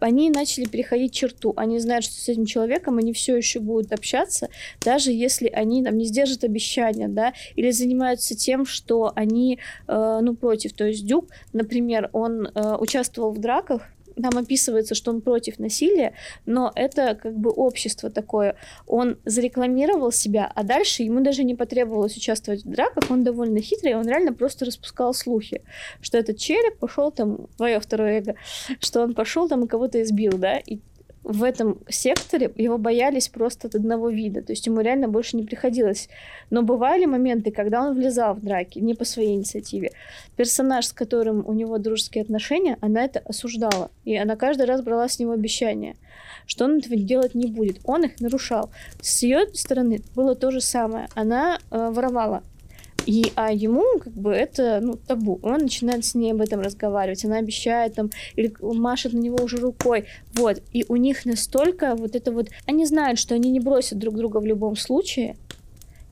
они начали переходить черту. Они знают, что с этим человеком они все еще будут общаться, даже если они там не сдержат обещания, да, или занимаются тем, что они, э, ну, против. То есть Дюк, например, он э, участвовал в драках, там описывается, что он против насилия, но это как бы общество такое. Он зарекламировал себя, а дальше ему даже не потребовалось участвовать в драках, он довольно хитрый, он реально просто распускал слухи, что этот челик пошел там, твое второе эго, что он пошел там и кого-то избил, да, и в этом секторе его боялись просто от одного вида. То есть ему реально больше не приходилось. Но бывали моменты, когда он влезал в драки, не по своей инициативе. Персонаж, с которым у него дружеские отношения, она это осуждала. И она каждый раз брала с него обещания, что он этого делать не будет. Он их нарушал. С ее стороны было то же самое. Она э, воровала и, а ему как бы это ну, табу. Он начинает с ней об этом разговаривать. Она обещает там, или машет на него уже рукой. Вот. И у них настолько вот это вот... Они знают, что они не бросят друг друга в любом случае.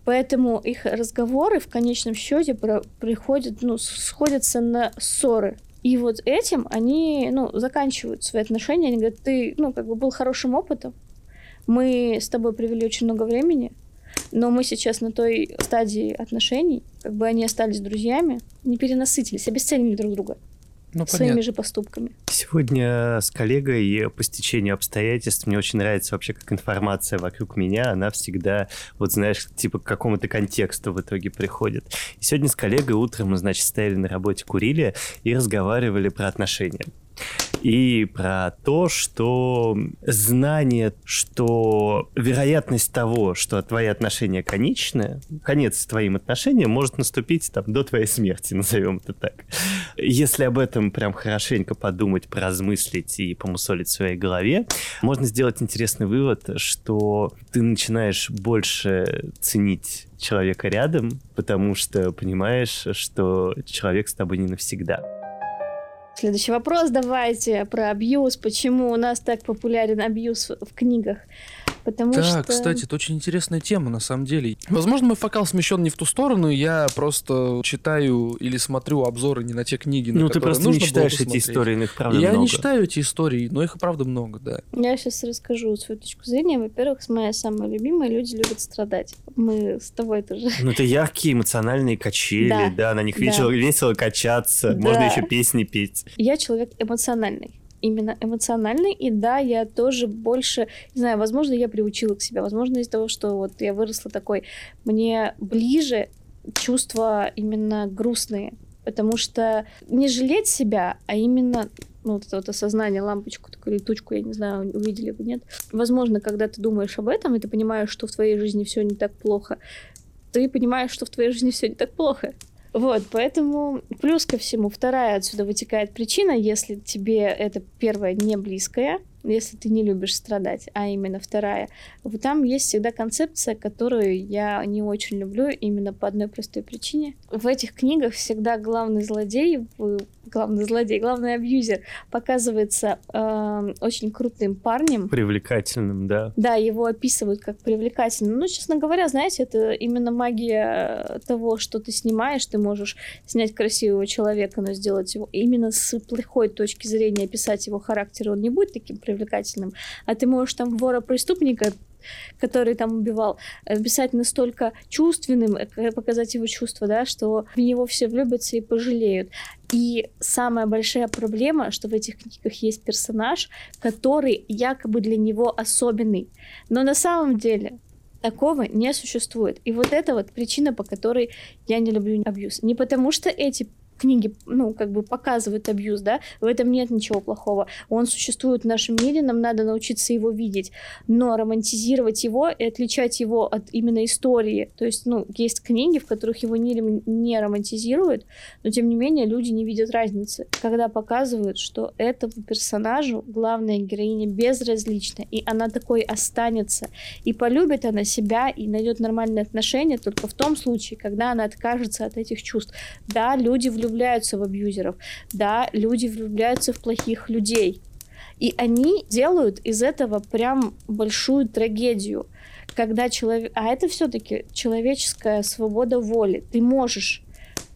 Поэтому их разговоры в конечном счете про- приходят, ну, сходятся на ссоры. И вот этим они, ну, заканчивают свои отношения. Они говорят, ты, ну, как бы был хорошим опытом. Мы с тобой провели очень много времени но мы сейчас на той стадии отношений, как бы они остались друзьями, не перенасытились, обесценили друг друга. Ну, своими понятно. же поступками. Сегодня с коллегой по стечению обстоятельств мне очень нравится вообще, как информация вокруг меня, она всегда, вот знаешь, типа к какому-то контексту в итоге приходит. И сегодня с коллегой утром мы, значит, стояли на работе, курили и разговаривали про отношения и про то, что знание, что вероятность того, что твои отношения конечны, конец твоим отношениям может наступить там до твоей смерти, назовем это так. Если об этом прям хорошенько подумать, поразмыслить и помусолить в своей голове, можно сделать интересный вывод, что ты начинаешь больше ценить человека рядом, потому что понимаешь, что человек с тобой не навсегда. Следующий вопрос давайте про абьюз. Почему у нас так популярен абьюз в книгах? Потому да, что... кстати, это очень интересная тема, на самом деле. Возможно, мой фокал смещен не в ту сторону, я просто читаю или смотрю обзоры не на те книги, на Ну, ты просто не читаешь эти истории, но их правда я много. не читаю эти истории, но их и правда много, да. Я сейчас расскажу свою точку зрения. Во-первых, моя самая любимая, люди любят страдать. Мы с тобой тоже. Ну, это яркие эмоциональные качели, да, да на них да. весело, весело качаться, да. можно еще песни петь. Я человек эмоциональный именно эмоциональный, и да, я тоже больше, не знаю, возможно, я приучила к себе, возможно, из-за того, что вот я выросла такой, мне ближе чувства именно грустные, потому что не жалеть себя, а именно ну, вот это вот осознание, лампочку, такую летучку, я не знаю, увидели вы, нет. Возможно, когда ты думаешь об этом, и ты понимаешь, что в твоей жизни все не так плохо, ты понимаешь, что в твоей жизни все не так плохо. Вот, поэтому плюс ко всему вторая отсюда вытекает причина, если тебе это первое не близкое, если ты не любишь страдать, а именно вторая, вот там есть всегда концепция, которую я не очень люблю именно по одной простой причине. В этих книгах всегда главный злодей, главный злодей, главный абьюзер показывается э, очень крутым парнем. Привлекательным, да. Да, его описывают как привлекательным. Ну, честно говоря, знаете, это именно магия того, что ты снимаешь, ты можешь снять красивого человека, но сделать его именно с плохой точки зрения, описать его характер, он не будет таким привлекательным, а ты можешь там вора-преступника который там убивал, писать настолько чувственным, э, показать его чувства, да, что в него все влюбятся и пожалеют. И самая большая проблема, что в этих книгах есть персонаж, который якобы для него особенный. Но на самом деле такого не существует. И вот это вот причина, по которой я не люблю абьюз. Не потому что эти книги, ну, как бы показывают абьюз, да, в этом нет ничего плохого. Он существует в нашем мире, нам надо научиться его видеть, но романтизировать его и отличать его от именно истории. То есть, ну, есть книги, в которых его не, не романтизируют, но тем не менее люди не видят разницы, когда показывают, что этому персонажу главная героиня безразлична, и она такой останется, и полюбит она себя, и найдет нормальные отношения только в том случае, когда она откажется от этих чувств. Да, люди влюбляются влюбляются в абьюзеров, да, люди влюбляются в плохих людей. И они делают из этого прям большую трагедию, когда человек... А это все-таки человеческая свобода воли. Ты можешь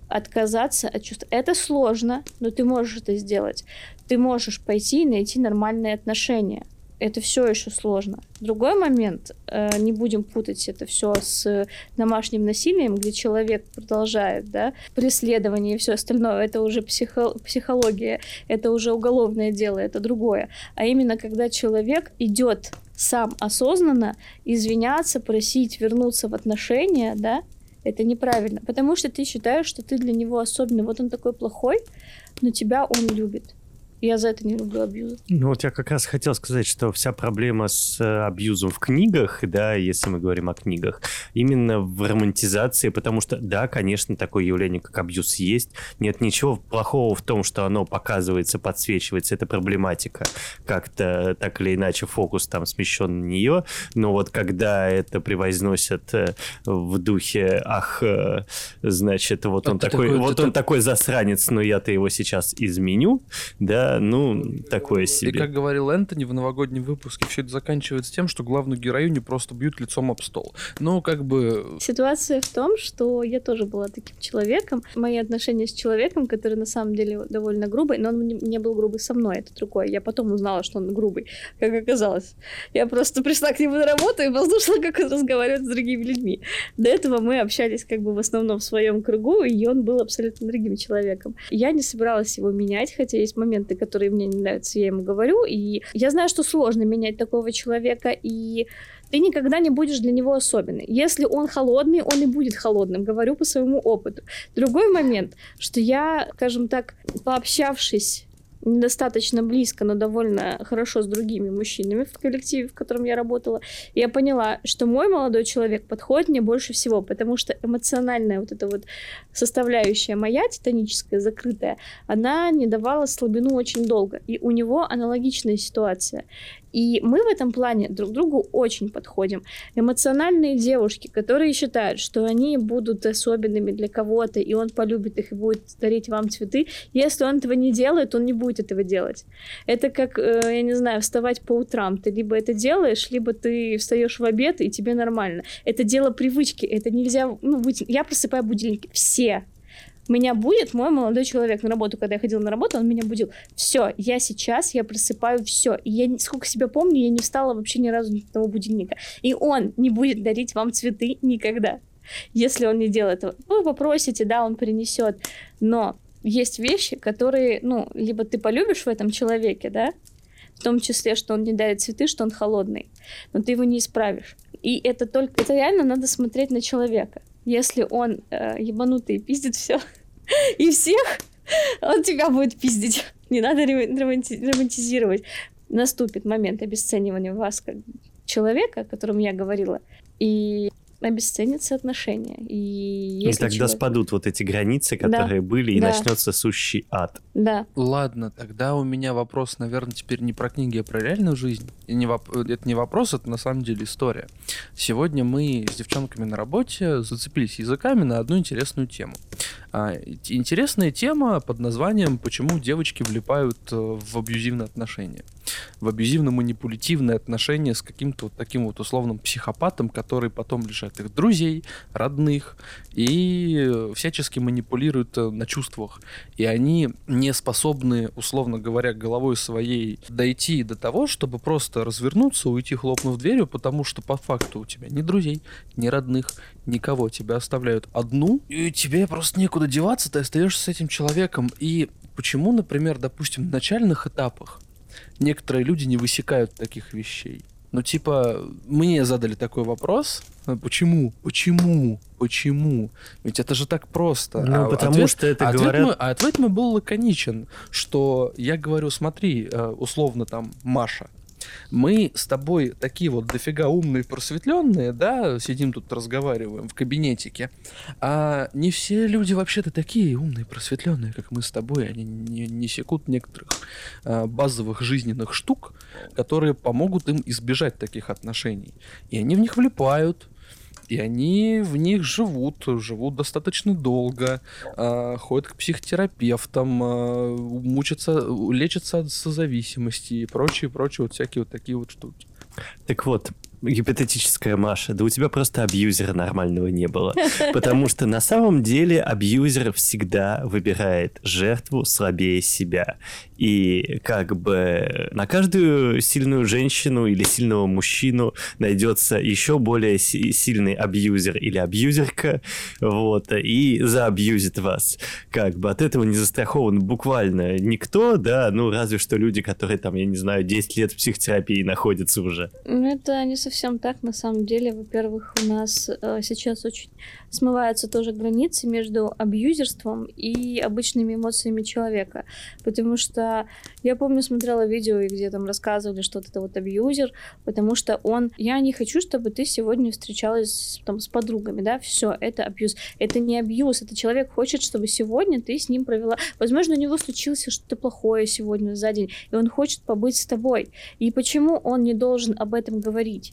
отказаться от чувств. Это сложно, но ты можешь это сделать. Ты можешь пойти и найти нормальные отношения это все еще сложно. Другой момент, э, не будем путать это все с домашним насилием, где человек продолжает, да, преследование и все остальное, это уже психо психология, это уже уголовное дело, это другое. А именно, когда человек идет сам осознанно извиняться, просить вернуться в отношения, да, это неправильно, потому что ты считаешь, что ты для него особенный. Вот он такой плохой, но тебя он любит. Я за это не люблю абьюз. Ну вот я как раз хотел сказать, что вся проблема с э, абьюзом в книгах, да, если мы говорим о книгах, именно в романтизации, потому что, да, конечно, такое явление, как абьюз есть. Нет ничего плохого в том, что оно показывается, подсвечивается, это проблематика. Как-то так или иначе фокус там смещен на нее, но вот когда это превозносят э, в духе, ах, э, значит, вот он такой, такой вот он такой засранец, но я-то его сейчас изменю, да, ну, такое себе. И как говорил Энтони в новогоднем выпуске, все это заканчивается тем, что главную героиню просто бьют лицом об стол. Ну, как бы... Ситуация в том, что я тоже была таким человеком. Мои отношения с человеком, который на самом деле довольно грубый, но он не был грубый со мной, это другое. Я потом узнала, что он грубый, как оказалось. Я просто пришла к нему на работу и послушала, как он разговаривает с другими людьми. До этого мы общались как бы в основном в своем кругу, и он был абсолютно другим человеком. Я не собиралась его менять, хотя есть моменты, которые мне не нравятся, я ему говорю. И я знаю, что сложно менять такого человека, и ты никогда не будешь для него особенный. Если он холодный, он и будет холодным, говорю по своему опыту. Другой момент, что я, скажем так, пообщавшись недостаточно близко, но довольно хорошо с другими мужчинами в коллективе, в котором я работала, я поняла, что мой молодой человек подходит мне больше всего, потому что эмоциональная вот эта вот составляющая моя, титаническая, закрытая, она не давала слабину очень долго. И у него аналогичная ситуация. И мы в этом плане друг другу очень подходим. Эмоциональные девушки, которые считают, что они будут особенными для кого-то, и он полюбит их и будет дарить вам цветы, если он этого не делает, он не будет этого делать. Это как, э, я не знаю, вставать по утрам. Ты либо это делаешь, либо ты встаешь в обед, и тебе нормально. Это дело привычки. Это нельзя... Ну. Я просыпаю будильники. Все меня будет мой молодой человек на работу, когда я ходила на работу, он меня будил. Все, я сейчас, я просыпаю все. И я, сколько себя помню, я не встала вообще ни разу ни того будильника. И он не будет дарить вам цветы никогда, если он не делает этого. Вы попросите, да, он принесет. Но есть вещи, которые, ну, либо ты полюбишь в этом человеке, да, в том числе, что он не дарит цветы, что он холодный, но ты его не исправишь. И это только, это реально надо смотреть на человека. Если он э, ебанутый пиздит все и всех, он тебя будет пиздить. Не надо романтизировать. Наступит момент обесценивания вас как человека, о котором я говорила, и обесценятся отношения. И, и тогда человек... спадут вот эти границы, которые да. были, и да. начнется сущий ад. Да. Ладно, тогда у меня вопрос, наверное, теперь не про книги, а про реальную жизнь. И не воп... Это не вопрос, это на самом деле история. Сегодня мы с девчонками на работе зацепились языками на одну интересную тему. А, интересная тема под названием «Почему девочки влипают э, в абьюзивные отношения» в абьюзивно-манипулятивные отношения с каким-то вот таким вот условным психопатом, который потом лишает их друзей, родных и всячески манипулирует э, на чувствах. И они не способны, условно говоря, головой своей дойти до того, чтобы просто развернуться, уйти, хлопнув дверью, потому что по факту у тебя ни друзей, ни родных, никого. Тебя оставляют одну, и тебе просто некуда деваться, ты остаешься с этим человеком. И почему, например, допустим, в начальных этапах некоторые люди не высекают таких вещей. Ну, типа, мне задали такой вопрос. «А почему? Почему? Почему? Ведь это же так просто. Ну, а потому ответ, что это ответ говорят... Мой, а ответ мой был лаконичен, что я говорю, смотри, э, условно там Маша, мы с тобой такие вот дофига умные, просветленные, да, сидим тут разговариваем в кабинетике, а не все люди вообще-то такие умные, просветленные, как мы с тобой, они не, не секут некоторых а, базовых жизненных штук, которые помогут им избежать таких отношений. И они в них влипают, и они в них живут, живут достаточно долго, э, ходят к психотерапевтам, э, мучатся, лечатся от созависимости и прочие, прочие вот всякие вот такие вот штуки. Так вот, Гипотетическая Маша, да у тебя просто абьюзера нормального не было. Потому что на самом деле абьюзер всегда выбирает жертву слабее себя. И как бы на каждую сильную женщину или сильного мужчину найдется еще более сильный абьюзер или абьюзерка, вот, и заабьюзит вас. Как бы от этого не застрахован буквально никто, да, ну разве что люди, которые там, я не знаю, 10 лет в психотерапии находятся уже. Ну это не совсем так, на самом деле. Во-первых, у нас э, сейчас очень смываются тоже границы между абьюзерством и обычными эмоциями человека. Потому что я помню, смотрела видео, где там рассказывали, что это вот абьюзер, потому что он... Я не хочу, чтобы ты сегодня встречалась там с подругами, да, все, это абьюз. Это не абьюз, это человек хочет, чтобы сегодня ты с ним провела... Возможно, у него случилось что-то плохое сегодня за день, и он хочет побыть с тобой. И почему он не должен об этом говорить?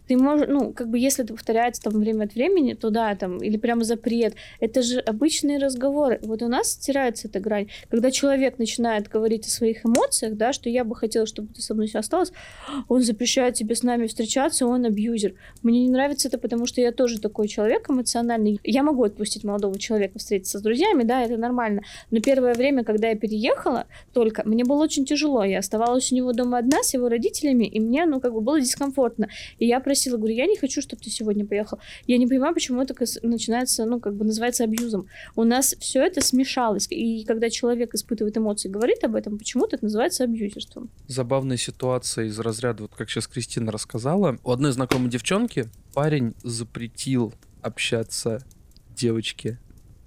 ты можешь, ну, как бы если это повторяется там время от времени, то да, там, или прямо запрет, это же обычные разговоры. Вот у нас стирается эта грань. Когда человек начинает говорить о своих эмоциях, да, что я бы хотела, чтобы ты со мной осталась, он запрещает тебе с нами встречаться, он абьюзер. Мне не нравится это, потому что я тоже такой человек эмоциональный. Я могу отпустить молодого человека встретиться с друзьями, да, это нормально. Но первое время, когда я переехала, только мне было очень тяжело. Я оставалась у него дома одна с его родителями, и мне, ну, как бы было дискомфортно. И я просила, говорю, я не хочу, чтобы ты сегодня поехал. Я не понимаю, почему это начинается, ну, как бы называется абьюзом. У нас все это смешалось. И когда человек испытывает эмоции, говорит об этом, почему-то это называется абьюзерством. Забавная ситуация из разряда, вот как сейчас Кристина рассказала. У одной знакомой девчонки парень запретил общаться девочке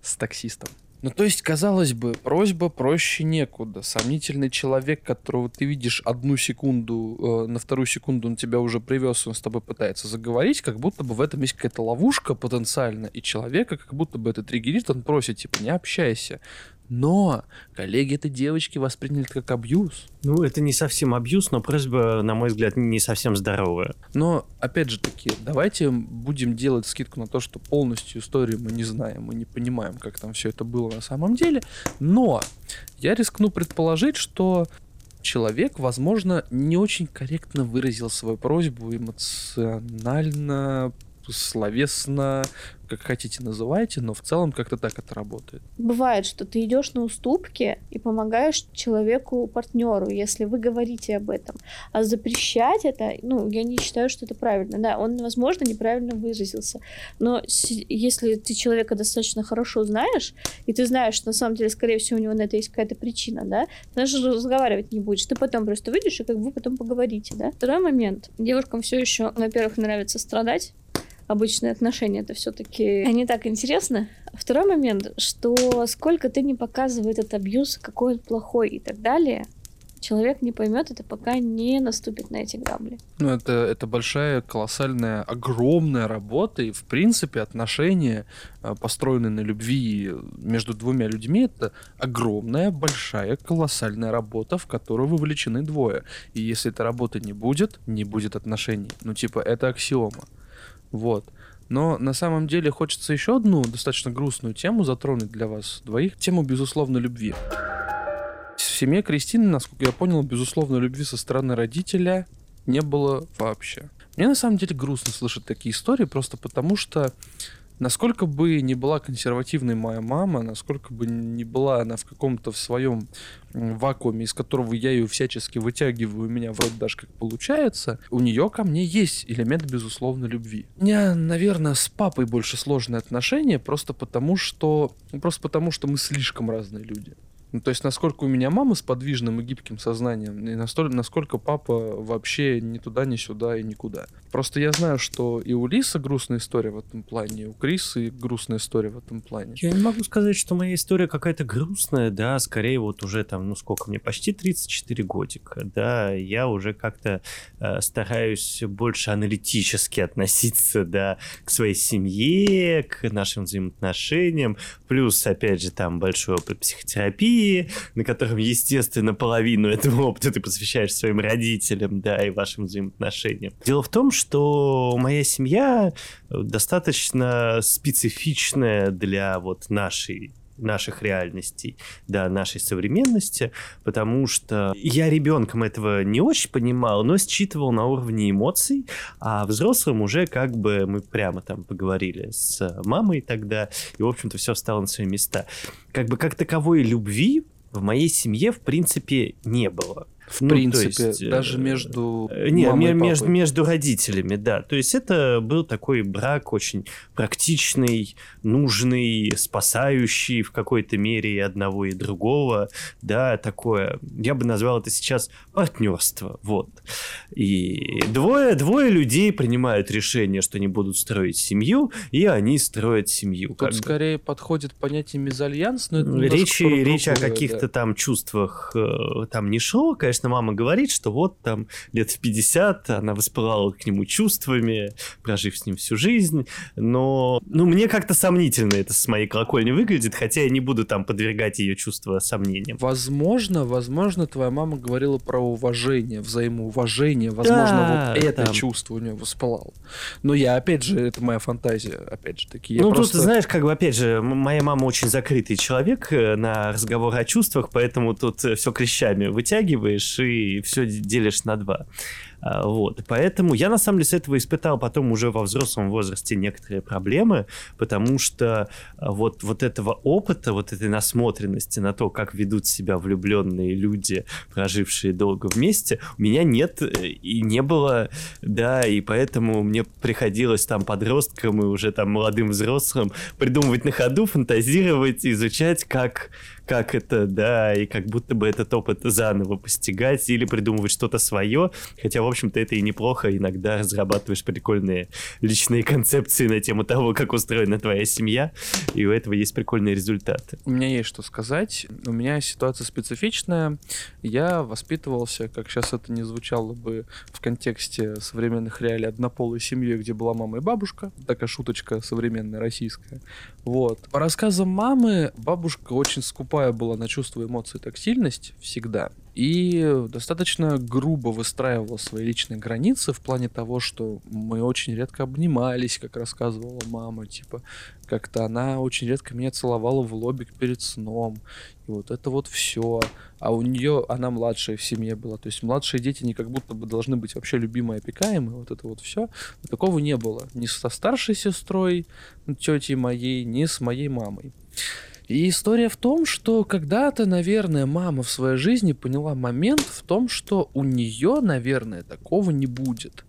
с таксистом. Ну, то есть, казалось бы, просьба проще некуда. Сомнительный человек, которого ты видишь одну секунду, э, на вторую секунду он тебя уже привез, он с тобой пытается заговорить, как будто бы в этом есть какая-то ловушка потенциально, и человека как будто бы это триггерит, он просит, типа, не общайся. Но коллеги этой девочки восприняли это как абьюз. Ну, это не совсем абьюз, но просьба, на мой взгляд, не совсем здоровая. Но, опять же таки, давайте будем делать скидку на то, что полностью историю мы не знаем, мы не понимаем, как там все это было на самом деле. Но я рискну предположить, что человек, возможно, не очень корректно выразил свою просьбу эмоционально, словесно, как хотите называйте, но в целом как-то так это работает. Бывает, что ты идешь на уступки и помогаешь человеку, партнеру, если вы говорите об этом. А запрещать это, ну, я не считаю, что это правильно. Да, он, возможно, неправильно выразился. Но если ты человека достаточно хорошо знаешь, и ты знаешь, что на самом деле, скорее всего, у него на это есть какая-то причина, да, ты даже разговаривать не будешь. Ты потом просто выйдешь, и как бы вы потом поговорите, да. Второй момент. Девушкам все еще, во-первых, нравится страдать, обычные отношения, это все-таки не так интересно. Второй момент, что сколько ты не показывай этот абьюз, какой он плохой и так далее, человек не поймет это, пока не наступит на эти грабли. Ну, это, это большая, колоссальная, огромная работа, и, в принципе, отношения, а, построенные на любви между двумя людьми, это огромная, большая, колоссальная работа, в которую вовлечены двое. И если этой работы не будет, не будет отношений. Ну, типа, это аксиома. Вот. Но на самом деле хочется еще одну достаточно грустную тему затронуть для вас двоих. Тему, безусловно, любви. В семье Кристины, насколько я понял, безусловно, любви со стороны родителя не было вообще. Мне на самом деле грустно слышать такие истории, просто потому что насколько бы не была консервативной моя мама, насколько бы не была она в каком-то в своем вакууме, из которого я ее всячески вытягиваю, у меня вроде даже как получается, у нее ко мне есть элемент, безусловно, любви. У меня, наверное, с папой больше сложные отношения, просто потому что, просто потому что мы слишком разные люди. Ну, то есть, насколько у меня мама с подвижным и гибким сознанием, и настолько, насколько папа вообще ни туда, ни сюда и никуда. Просто я знаю, что и у Лиса грустная история в этом плане, и у Крисы грустная история в этом плане. Я не могу сказать, что моя история какая-то грустная, да, скорее вот уже там, ну сколько мне, почти 34 годика, да, я уже как-то э, стараюсь больше аналитически относиться, да, к своей семье, к нашим взаимоотношениям, плюс, опять же, там большой опыт психотерапии, семьи, на котором, естественно, половину этого опыта ты посвящаешь своим родителям, да, и вашим взаимоотношениям. Дело в том, что моя семья достаточно специфичная для вот нашей наших реальностей, да, нашей современности, потому что я ребенком этого не очень понимал, но считывал на уровне эмоций, а взрослым уже как бы мы прямо там поговорили с мамой тогда, и, в общем-то, все встало на свои места. Как бы как таковой любви в моей семье, в принципе, не было. В ну, принципе, есть, даже между э, не, мамой и между, между родителями, да. То есть это был такой брак очень практичный, нужный, спасающий в какой-то мере и одного, и другого, да, такое. Я бы назвал это сейчас партнерство, вот. И двое, двое людей принимают решение, что они будут строить семью, и они строят семью. Тут скорее бы. подходит понятие мезальянс, но это речь, речь о каких-то да. там чувствах э, там не шло, конечно, конечно, мама говорит, что вот там лет в 50 она воспылала к нему чувствами, прожив с ним всю жизнь, но, ну, мне как-то сомнительно это с моей колокольни выглядит, хотя я не буду там подвергать ее чувства сомнениям. Возможно, возможно, твоя мама говорила про уважение, взаимоуважение, возможно, да, вот это там. чувство у нее воспылало. Но я, опять же, это моя фантазия, опять же таки. Ну, просто... тут, знаешь, как бы, опять же, моя мама очень закрытый человек э, на разговоры о чувствах, поэтому тут э, все клещами вытягиваешь, делишь и все делишь на два. А, вот. Поэтому я, на самом деле, с этого испытал потом уже во взрослом возрасте некоторые проблемы, потому что а, вот, вот этого опыта, вот этой насмотренности на то, как ведут себя влюбленные люди, прожившие долго вместе, у меня нет э, и не было, да, и поэтому мне приходилось там подросткам и уже там молодым взрослым придумывать на ходу, фантазировать, изучать, как как это, да, и как будто бы этот опыт заново постигать или придумывать что-то свое, хотя, в общем-то, это и неплохо, иногда разрабатываешь прикольные личные концепции на тему того, как устроена твоя семья, и у этого есть прикольные результаты. У меня есть что сказать, у меня ситуация специфичная, я воспитывался, как сейчас это не звучало бы в контексте современных реалий, однополой семьи, где была мама и бабушка, такая шуточка современная российская, вот. По рассказам мамы, бабушка очень скупа тупая была на чувство эмоций тактильность всегда. И достаточно грубо выстраивала свои личные границы в плане того, что мы очень редко обнимались, как рассказывала мама. Типа, как-то она очень редко меня целовала в лобик перед сном. И вот это вот все. А у нее, она младшая в семье была. То есть младшие дети не как будто бы должны быть вообще любимые, опекаемые. Вот это вот все. Такого не было. Ни со старшей сестрой, тетей моей, ни с моей мамой. И история в том, что когда-то, наверное, мама в своей жизни поняла момент в том, что у нее, наверное, такого не будет.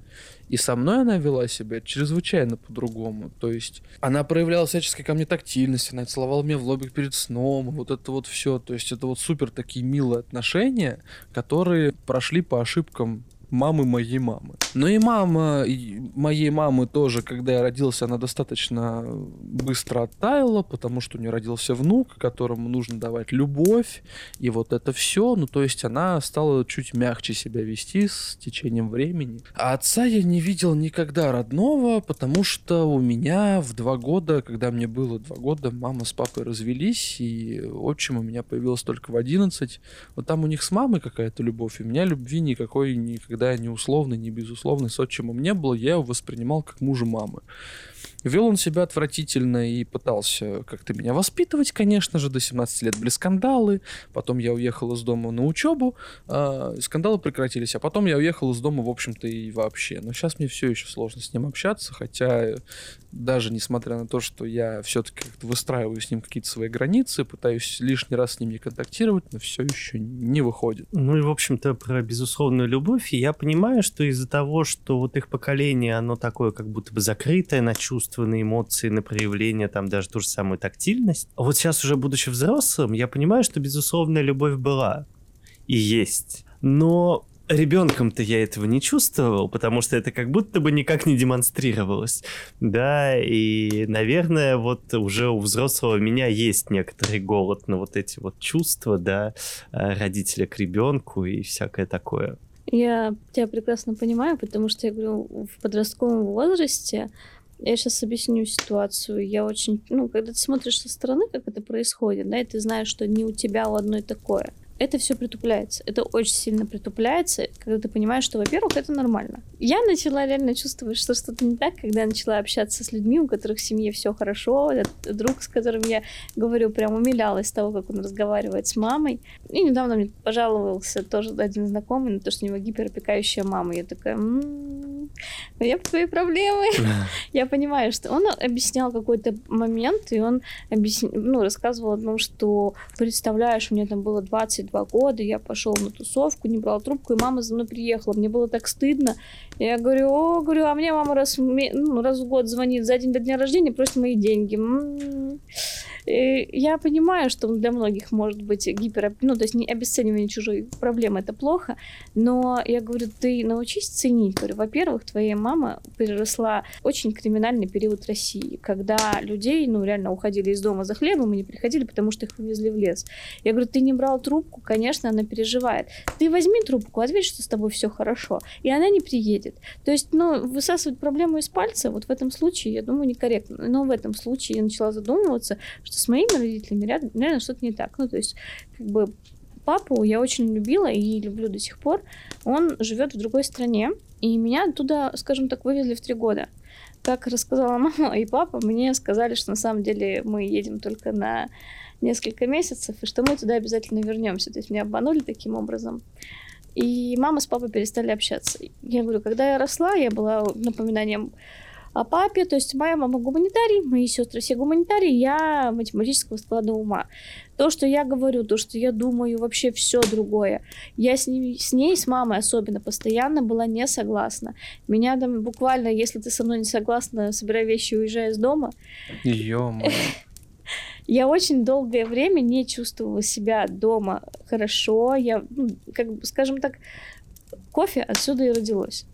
И со мной она вела себя чрезвычайно по-другому. То есть она проявляла всячески ко мне тактильность, она целовала меня в лобик перед сном, вот это вот все. То есть это вот супер такие милые отношения, которые прошли по ошибкам мамы моей мамы. Ну и мама моей мамы тоже, когда я родился, она достаточно быстро оттаяла, потому что у нее родился внук, которому нужно давать любовь, и вот это все. Ну, то есть она стала чуть мягче себя вести с течением времени. А отца я не видел никогда родного, потому что у меня в два года, когда мне было два года, мама с папой развелись, и отчим у меня появился только в одиннадцать. Вот там у них с мамой какая-то любовь, и у меня любви никакой никогда когда ни условный, ни безусловный с отчимом не было, я его воспринимал как мужа мамы. Вел он себя отвратительно и пытался как-то меня воспитывать, конечно же, до 17 лет были скандалы, потом я уехал из дома на учебу, э, скандалы прекратились, а потом я уехал из дома, в общем-то, и вообще. Но сейчас мне все еще сложно с ним общаться, хотя даже несмотря на то, что я все-таки выстраиваю с ним какие-то свои границы, пытаюсь лишний раз с ним не контактировать, но все еще не выходит. Ну и, в общем-то, про безусловную любовь, я понимаю, что из-за того, что вот их поколение, оно такое как будто бы закрытое на чувства, на эмоции, на проявление, там даже ту же самую тактильность. А вот сейчас уже будучи взрослым, я понимаю, что безусловная любовь была и есть. Но ребенком-то я этого не чувствовал, потому что это как будто бы никак не демонстрировалось. Да, и, наверное, вот уже у взрослого меня есть некоторый голод на вот эти вот чувства, да, э, родителя к ребенку и всякое такое. Я тебя прекрасно понимаю, потому что я говорю, в подростковом возрасте я сейчас объясню ситуацию. Я очень, ну, когда ты смотришь со стороны, как это происходит, да, и ты знаешь, что не у тебя у одной такое. Это все притупляется. Это очень сильно притупляется, когда ты понимаешь, что, во-первых, это нормально. Я начала реально чувствовать, что что-то не так, когда я начала общаться с людьми, у которых в семье все хорошо. Этот друг, с которым я говорю, прям умилялась того, как он разговаривает с мамой. И недавно мне пожаловался тоже один знакомый на то, что у него гиперопекающая мама. Я такая, м-м, я твои проблемы. Я понимаю, что он объяснял какой-то момент, и он ну, рассказывал о том, что, представляешь, мне там было 22 года, я пошел на тусовку, не брал трубку, и мама за мной приехала. Мне было так стыдно. Я говорю, о, говорю, а мне мама раз, ну, раз в год звонит за день до дня рождения, просит мои деньги. М-м-м. Я понимаю, что для многих может быть гипер... Ну, то есть не обесценивание чужой проблемы — это плохо, но я говорю, ты научись ценить. Говорю, во-первых, твоя мама переросла очень криминальный период России, когда людей, ну, реально уходили из дома за хлебом и не приходили, потому что их вывезли в лес. Я говорю, ты не брал трубку, конечно, она переживает. Ты возьми трубку, ответь, что с тобой все хорошо, и она не приедет. То есть, ну, высасывать проблему из пальца, вот в этом случае, я думаю, некорректно. Но в этом случае я начала задумываться, что с моими родителями рядом, наверное, что-то не так. Ну, то есть, как бы папу я очень любила и люблю до сих пор. Он живет в другой стране, и меня туда, скажем так, вывезли в три года. Как рассказала мама и папа, мне сказали, что на самом деле мы едем только на несколько месяцев, и что мы туда обязательно вернемся. То есть меня обманули таким образом. И мама с папой перестали общаться. Я говорю, когда я росла, я была напоминанием о папе, то есть моя мама гуманитарий, мои сестры все гуманитарии, я математического склада ума. То, что я говорю, то, что я думаю, вообще все другое. Я с ней, с ней, с мамой особенно, постоянно была не согласна. Меня там буквально, если ты со мной не согласна, собирай вещи и уезжай из дома. ё Я очень долгое время не чувствовала себя дома хорошо. Я, ну, как скажем так, кофе отсюда и родилось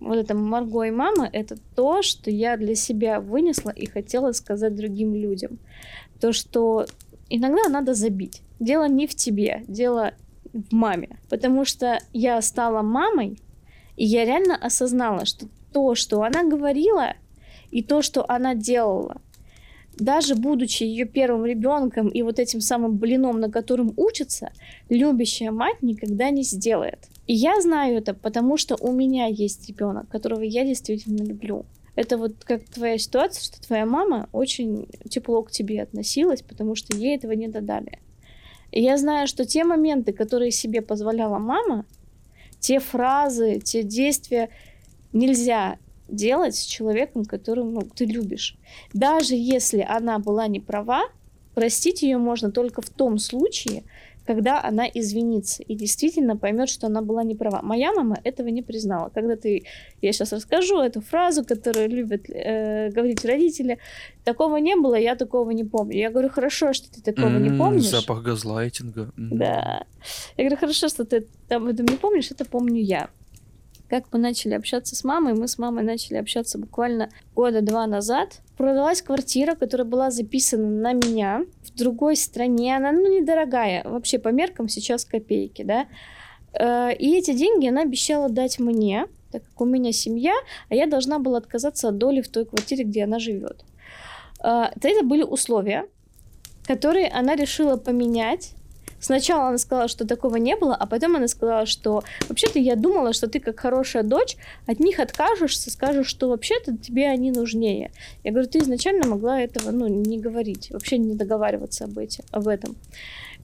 вот это Марго и мама, это то, что я для себя вынесла и хотела сказать другим людям. То, что иногда надо забить. Дело не в тебе, дело в маме. Потому что я стала мамой, и я реально осознала, что то, что она говорила, и то, что она делала, даже будучи ее первым ребенком и вот этим самым блином, на котором учится, любящая мать никогда не сделает. И я знаю это, потому что у меня есть ребенок, которого я действительно люблю. Это вот как твоя ситуация, что твоя мама очень тепло к тебе относилась, потому что ей этого не додали. И я знаю, что те моменты, которые себе позволяла мама, те фразы, те действия нельзя делать с человеком, которым ну, ты любишь. Даже если она была не права, простить ее можно только в том случае, когда она извинится и действительно поймет, что она была не права. Моя мама этого не признала. Когда ты, я сейчас расскажу эту фразу, которую любят э, говорить родители, такого не было, я такого не помню. Я говорю, хорошо, что ты такого mm, не помнишь. Запах газлайтинга. Mm. Да. Я говорю, хорошо, что ты об этом не помнишь, это помню я как мы начали общаться с мамой. Мы с мамой начали общаться буквально года два назад. Продалась квартира, которая была записана на меня в другой стране. Она, ну, недорогая. Вообще по меркам сейчас копейки, да. Э, и эти деньги она обещала дать мне, так как у меня семья, а я должна была отказаться от доли в той квартире, где она живет. Э, это были условия, которые она решила поменять Сначала она сказала, что такого не было, а потом она сказала, что вообще-то я думала, что ты как хорошая дочь от них откажешься, скажешь, что вообще-то тебе они нужнее. Я говорю, ты изначально могла этого ну, не говорить, вообще не договариваться об, эти, об этом.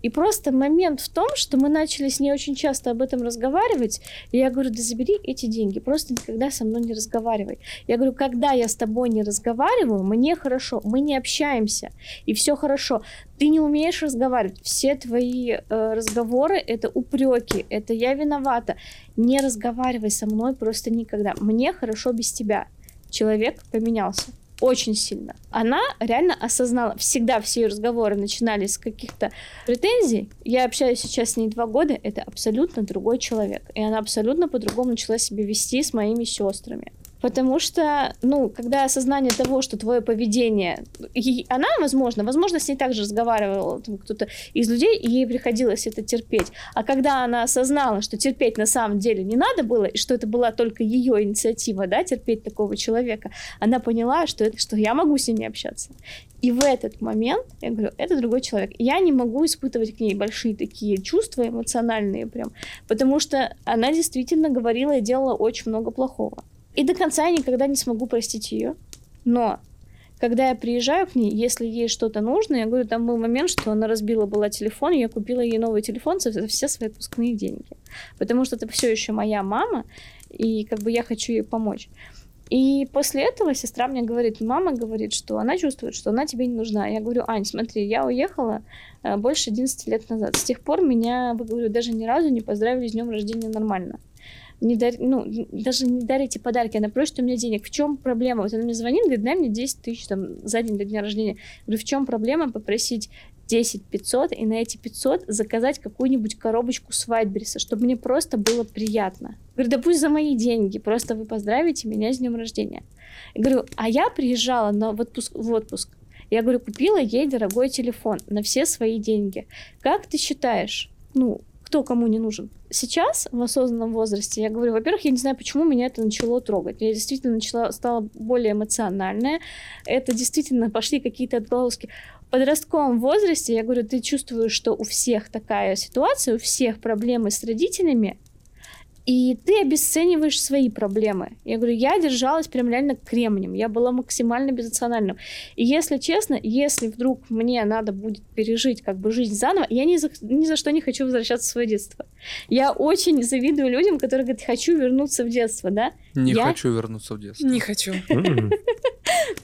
И просто момент в том, что мы начали с ней очень часто об этом разговаривать, и я говорю, да забери эти деньги, просто никогда со мной не разговаривай. Я говорю, когда я с тобой не разговариваю, мне хорошо, мы не общаемся, и все хорошо. Ты не умеешь разговаривать, все твои э, разговоры это упреки, это я виновата. Не разговаривай со мной просто никогда. Мне хорошо без тебя. Человек поменялся очень сильно. Она реально осознала, всегда все ее разговоры начинались с каких-то претензий. Я общаюсь сейчас с ней два года, это абсолютно другой человек. И она абсолютно по-другому начала себя вести с моими сестрами. Потому что, ну, когда осознание того, что твое поведение, и она, возможно, возможно, с ней также разговаривал там, кто-то из людей, и ей приходилось это терпеть. А когда она осознала, что терпеть на самом деле не надо было, и что это была только ее инициатива, да, терпеть такого человека, она поняла, что, это, что я могу с ней не общаться. И в этот момент, я говорю, это другой человек. Я не могу испытывать к ней большие такие чувства эмоциональные прям, потому что она действительно говорила и делала очень много плохого. И до конца я никогда не смогу простить ее. Но когда я приезжаю к ней, если ей что-то нужно, я говорю, там был момент, что она разбила была телефон, и я купила ей новый телефон за все свои отпускные деньги. Потому что это все еще моя мама, и как бы я хочу ей помочь. И после этого сестра мне говорит, мама говорит, что она чувствует, что она тебе не нужна. Я говорю, Ань, смотри, я уехала э, больше 11 лет назад. С тех пор меня, говорю, даже ни разу не поздравили с днем рождения нормально не дар... ну, даже не дарите подарки, она просит у меня денег. В чем проблема? Вот она мне звонит, говорит, дай мне 10 тысяч там, за день до дня рождения. Говорю, в чем проблема попросить 10 500 и на эти 500 заказать какую-нибудь коробочку с чтобы мне просто было приятно. Говорю, да пусть за мои деньги, просто вы поздравите меня с днем рождения. Я говорю, а я приезжала на в отпуск, в отпуск. Я говорю, купила ей дорогой телефон на все свои деньги. Как ты считаешь, ну, кто кому не нужен. Сейчас, в осознанном возрасте, я говорю, во-первых, я не знаю, почему меня это начало трогать. Я действительно начала, стала более эмоциональная. Это действительно пошли какие-то отголоски. В подростковом возрасте, я говорю, ты чувствуешь, что у всех такая ситуация, у всех проблемы с родителями, и ты обесцениваешь свои проблемы. Я говорю, я держалась прям реально кремнем, я была максимально безэмоциональным. И если честно, если вдруг мне надо будет пережить как бы жизнь заново, я ни за, ни за что не хочу возвращаться в свое детство. Я очень завидую людям, которые говорят, хочу вернуться в детство, да? Не я... хочу вернуться в детство. Не хочу.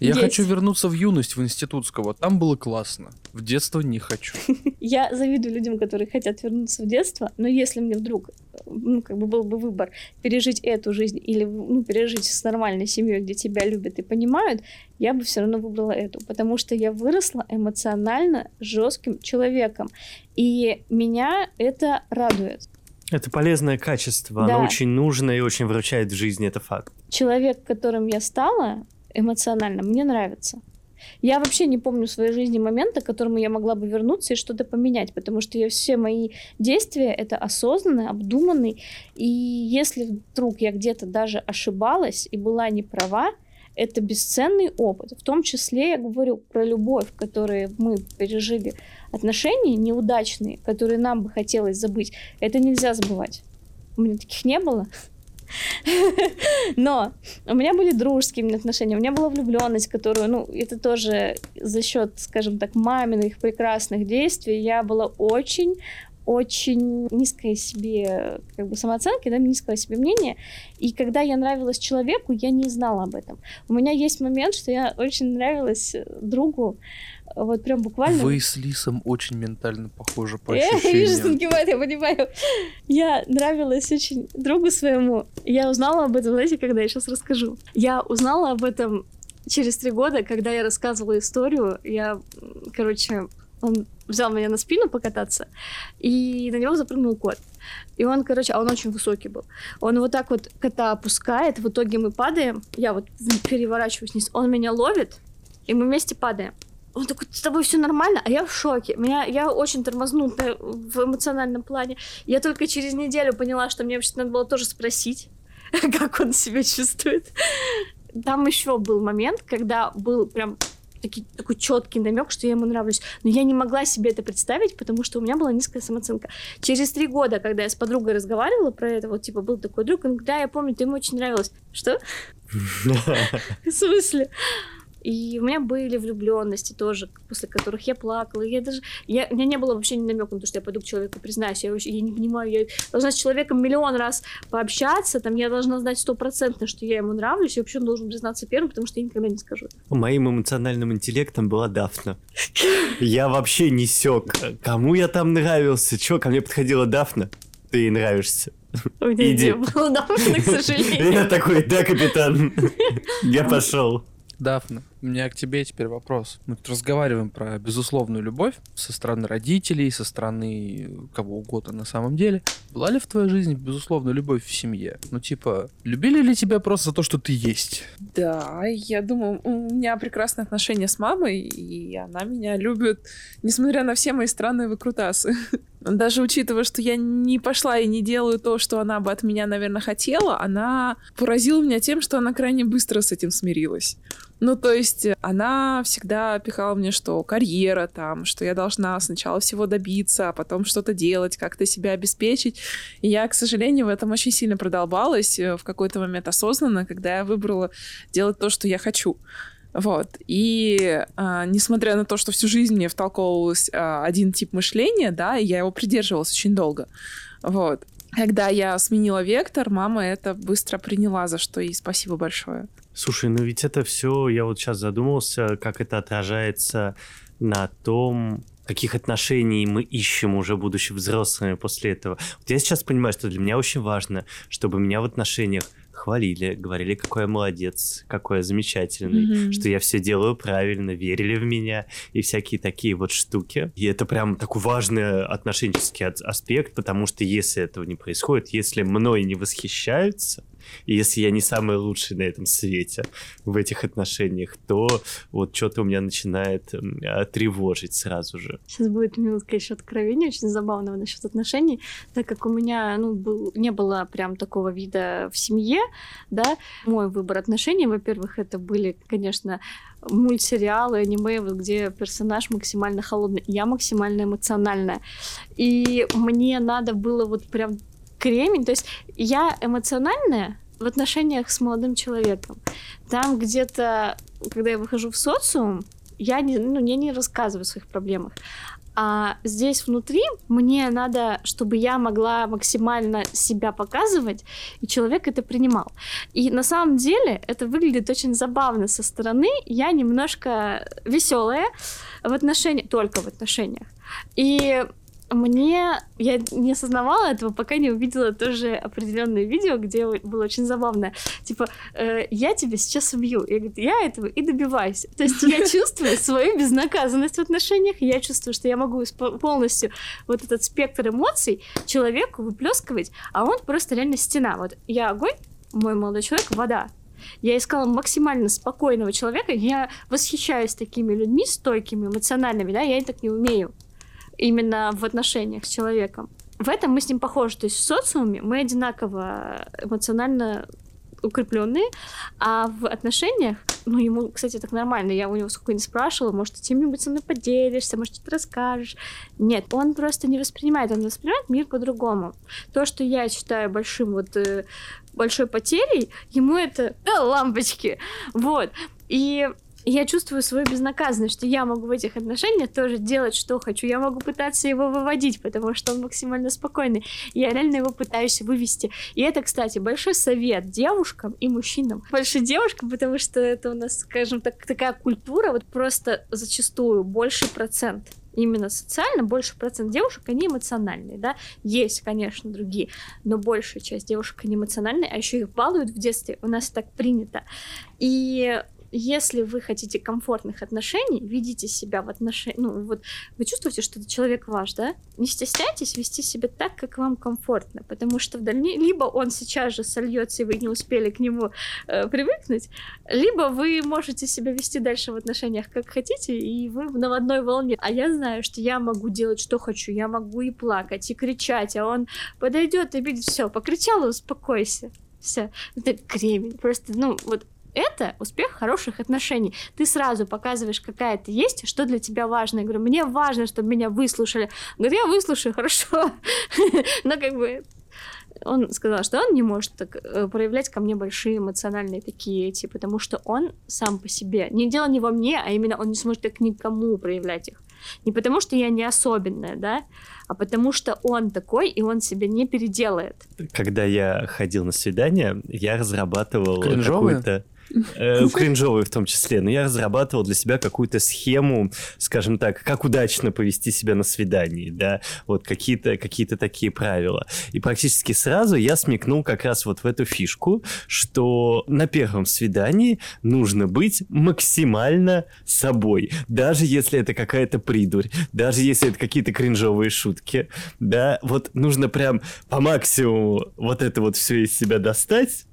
Я хочу вернуться в юность, в институтского. Там было классно. В детство не хочу. Я завидую людям, которые хотят вернуться в детство, но если мне вдруг, ну, как бы был бы выбор пережить эту жизнь или, ну, пережить с нормальной семьей, где тебя любят и понимают, я бы все равно выбрала эту, потому что я выросла эмоционально жестким человеком, и меня это радует. Это полезное качество, Да. оно очень нужно и очень выручает в жизни, это факт. Человек, которым я стала эмоционально, мне нравится. Я вообще не помню в своей жизни момента, к которому я могла бы вернуться и что-то поменять, потому что я, все мои действия это осознанно, обдуманный. И если вдруг я где-то даже ошибалась и была не права, это бесценный опыт. В том числе я говорю про любовь, которые мы пережили, отношения неудачные, которые нам бы хотелось забыть. Это нельзя забывать. У меня таких не было. Но у меня были дружеские отношения, у меня была влюбленность, которую, ну, это тоже за счет, скажем так, маминых прекрасных действий. Я была очень очень низкой себе как бы самооценки, да, низкое себе мнение. И когда я нравилась человеку, я не знала об этом. У меня есть момент, что я очень нравилась э, другу, вот прям буквально... Вы с Лисом очень ментально похожи по вижу, ощущениям. кивает, я понимаю. Я нравилась очень другу своему. Я узнала об этом, знаете, когда я сейчас расскажу. Я узнала об этом через три года, когда я рассказывала историю. Я, короче, он взял меня на спину покататься, и на него запрыгнул кот. И он, короче, а он очень высокий был. Он вот так вот кота опускает, в итоге мы падаем, я вот переворачиваюсь вниз, он меня ловит, и мы вместе падаем. Он такой, с тобой все нормально, а я в шоке. Меня, я очень тормознута в эмоциональном плане. Я только через неделю поняла, что мне вообще надо было тоже спросить, как он себя чувствует. Там еще был момент, когда был прям таки- такой четкий намек, что я ему нравлюсь. Но я не могла себе это представить, потому что у меня была низкая самооценка. Через три года, когда я с подругой разговаривала про это, вот типа был такой друг, он говорит, да, я помню, ты ему очень нравилась. Что? В смысле? И у меня были влюбленности тоже, после которых я плакала. Я даже, я, у меня не было вообще ни намека на то, что я пойду к человеку признаюсь. Я, вообще, я не понимаю, я должна с человеком миллион раз пообщаться, там я должна знать стопроцентно, что я ему нравлюсь, и вообще он должен признаться первым, потому что я никогда не скажу. Моим эмоциональным интеллектом была Дафна. Я вообще не сёк. Кому я там нравился? Чё, ко мне подходила Дафна? Ты ей нравишься. У меня Иди. не было Дафны, к сожалению. Я такой, да, капитан. Я пошел. Дафна, У меня к тебе теперь вопрос. Мы тут разговариваем про безусловную любовь со стороны родителей, со стороны кого угодно на самом деле. Была ли в твоей жизни безусловная любовь в семье? Ну, типа, любили ли тебя просто за то, что ты есть? Да, я думаю, у меня прекрасные отношения с мамой, и она меня любит, несмотря на все мои странные выкрутасы. Даже учитывая, что я не пошла и не делаю то, что она бы от меня, наверное, хотела, она поразила меня тем, что она крайне быстро с этим смирилась. Ну, то есть она всегда пихала мне, что карьера там, что я должна сначала всего добиться, а потом что-то делать, как-то себя обеспечить. И я, к сожалению, в этом очень сильно продолбалась э, в какой-то момент осознанно, когда я выбрала делать то, что я хочу. Вот. И а, несмотря на то, что всю жизнь мне втолковывалось а, один тип мышления, да, и я его придерживалась очень долго. Вот. Когда я сменила вектор, мама это быстро приняла, за что ей спасибо большое. Слушай, ну ведь это все, я вот сейчас задумался, как это отражается на том, каких отношений мы ищем уже будучи взрослыми после этого. Вот я сейчас понимаю, что для меня очень важно, чтобы меня в отношениях хвалили, говорили, какой я молодец, какой я замечательный, mm-hmm. что я все делаю правильно, верили в меня и всякие такие вот штуки. И это прям такой важный отношенческий аспект, потому что если этого не происходит, если мной не восхищаются, и если я не самый лучший на этом свете в этих отношениях, то вот что-то у меня начинает э, тревожить сразу же. Сейчас будет минутка еще откровения, очень забавного насчет отношений, так как у меня ну, был, не было прям такого вида в семье, да, мой выбор отношений, во-первых, это были, конечно, мультсериалы, аниме, вот где персонаж максимально холодный, я максимально эмоциональная. И мне надо было вот прям кремень. То есть я эмоциональная в отношениях с молодым человеком. Там где-то, когда я выхожу в социум, я не, ну, я не рассказываю о своих проблемах. А здесь внутри мне надо, чтобы я могла максимально себя показывать, и человек это принимал. И на самом деле это выглядит очень забавно со стороны. Я немножко веселая в отношениях, только в отношениях. И мне я не осознавала этого, пока не увидела тоже определенное видео, где было очень забавно. Типа, э, я тебя сейчас убью. Я говорю, я этого и добиваюсь. То есть я чувствую свою безнаказанность в отношениях, я чувствую, что я могу полностью вот этот спектр эмоций человеку выплескивать, а он просто реально стена. Вот я огонь, мой молодой человек вода. Я искала максимально спокойного человека. Я восхищаюсь такими людьми, стойкими, эмоциональными, да, я так не умею именно в отношениях с человеком. В этом мы с ним похожи. То есть в социуме мы одинаково эмоционально укрепленные, а в отношениях, ну, ему, кстати, так нормально, я у него сколько не спрашивала, может, ты чем-нибудь со мной поделишься, может, что-то расскажешь. Нет, он просто не воспринимает, он воспринимает мир по-другому. То, что я считаю большим вот э, большой потерей, ему это да, лампочки. Вот. И я чувствую свою безнаказанность, что я могу в этих отношениях тоже делать, что хочу. Я могу пытаться его выводить, потому что он максимально спокойный. Я реально его пытаюсь вывести. И это, кстати, большой совет девушкам и мужчинам. Больше девушкам, потому что это у нас, скажем так, такая культура, вот просто зачастую больше процент именно социально, больше процент девушек, они эмоциональные, да, есть, конечно, другие, но большая часть девушек, они эмоциональные, а еще их балуют в детстве, у нас так принято. И если вы хотите комфортных отношений, ведите себя в отношении, ну вот вы чувствуете, что человек ваш, да? Не стесняйтесь вести себя так, как вам комфортно, потому что в дальнейшем либо он сейчас же сольется, и вы не успели к нему э, привыкнуть, либо вы можете себя вести дальше в отношениях как хотите, и вы на одной волне. А я знаю, что я могу делать, что хочу, я могу и плакать, и кричать, а он подойдет и видит, все, покричала, успокойся. Все, это кремень. Просто, ну, вот это успех хороших отношений. Ты сразу показываешь, какая ты есть, что для тебя важно. Я говорю, мне важно, чтобы меня выслушали. Говорю, я выслушаю, хорошо. Но как бы он сказал, что он не может так, э, проявлять ко мне большие эмоциональные такие эти, потому что он сам по себе. Не дело не во мне, а именно он не сможет так никому проявлять их. Не потому, что я не особенная, да, а потому что он такой, и он себя не переделает. Когда я ходил на свидание, я разрабатывал какую-то э, кринжовые в том числе, но я разрабатывал для себя какую-то схему, скажем так, как удачно повести себя на свидании, да, вот какие-то какие такие правила. И практически сразу я смекнул как раз вот в эту фишку, что на первом свидании нужно быть максимально собой, даже если это какая-то придурь, даже если это какие-то кринжовые шутки, да, вот нужно прям по максимуму вот это вот все из себя достать,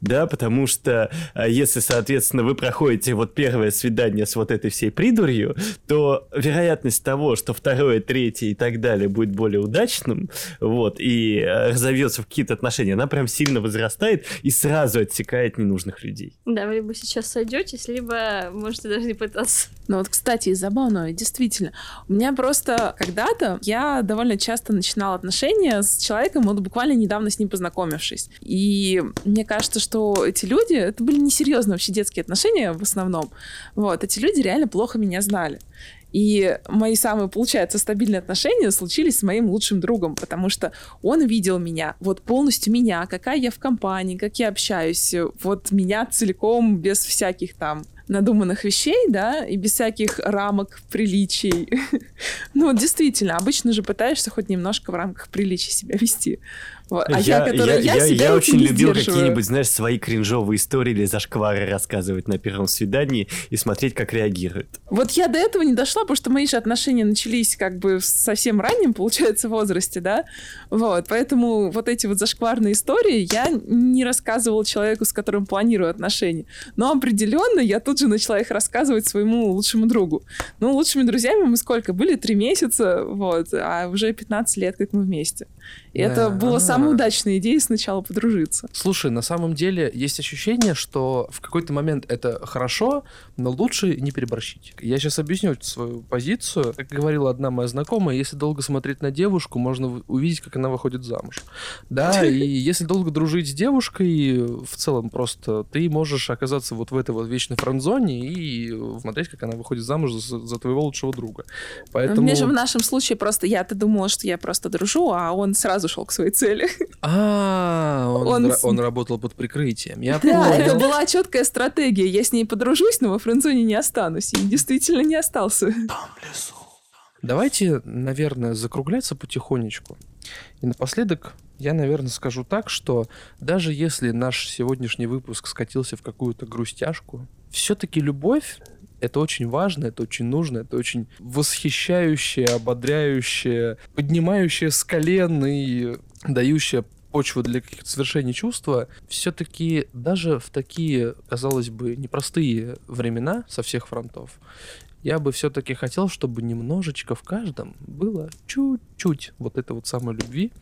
да, потому что а, если, соответственно, вы проходите вот первое свидание с вот этой всей придурью, то вероятность того, что второе, третье и так далее будет более удачным, вот, и а, разовьется в какие-то отношения, она прям сильно возрастает и сразу отсекает ненужных людей. Да, вы либо сейчас сойдетесь, либо можете даже не пытаться. Ну вот, кстати, забавно, действительно. У меня просто когда-то я довольно часто начинала отношения с человеком, вот буквально недавно с ним познакомившись. И мне кажется, кажется, что эти люди, это были несерьезные вообще детские отношения в основном. Вот, эти люди реально плохо меня знали. И мои самые, получается, стабильные отношения случились с моим лучшим другом, потому что он видел меня, вот полностью меня, какая я в компании, как я общаюсь, вот меня целиком, без всяких там надуманных вещей, да, и без всяких рамок приличий. ну, действительно, обычно же пытаешься хоть немножко в рамках приличий себя вести. Вот. А я, я, которая, я, я, я очень любил какие-нибудь, знаешь, свои кринжовые истории или зашквары рассказывать на первом свидании и смотреть, как реагируют. Вот я до этого не дошла, потому что мои же отношения начались как бы в совсем раннем, получается, возрасте, да, вот, поэтому вот эти вот зашкварные истории я не рассказывала человеку, с которым планирую отношения, но определенно я тут же начала их рассказывать своему лучшему другу. Ну, лучшими друзьями мы сколько? Были три месяца, вот, а уже 15 лет, как мы вместе. И да. это было самая удачная идея сначала подружиться. Слушай, на самом деле есть ощущение, что в какой-то момент это хорошо, но лучше не переборщить. Я сейчас объясню свою позицию. Как говорила одна моя знакомая, если долго смотреть на девушку, можно увидеть, как она выходит замуж. Да, и если долго дружить с девушкой, в целом просто ты можешь оказаться вот в этой вот вечной френдзоне и смотреть, как она выходит замуж за, за твоего лучшего друга. Поэтому... Мне же в нашем случае просто я-то думала, что я просто дружу, а он сразу шел к своей цели. А, он, он... он работал под прикрытием. Я да, это была четкая стратегия. Я с ней подружусь, но во френдзоне не останусь. И действительно не остался. Там лесу. Давайте, наверное, закругляться потихонечку. И напоследок я, наверное, скажу так, что даже если наш сегодняшний выпуск скатился в какую-то грустяшку, все-таки любовь это очень важно, это очень нужно, это очень восхищающее, ободряющее, поднимающее с колен и дающее почву для каких-то совершений чувства, все-таки даже в такие, казалось бы, непростые времена со всех фронтов, я бы все-таки хотел, чтобы немножечко в каждом было чуть-чуть вот этой вот самой любви,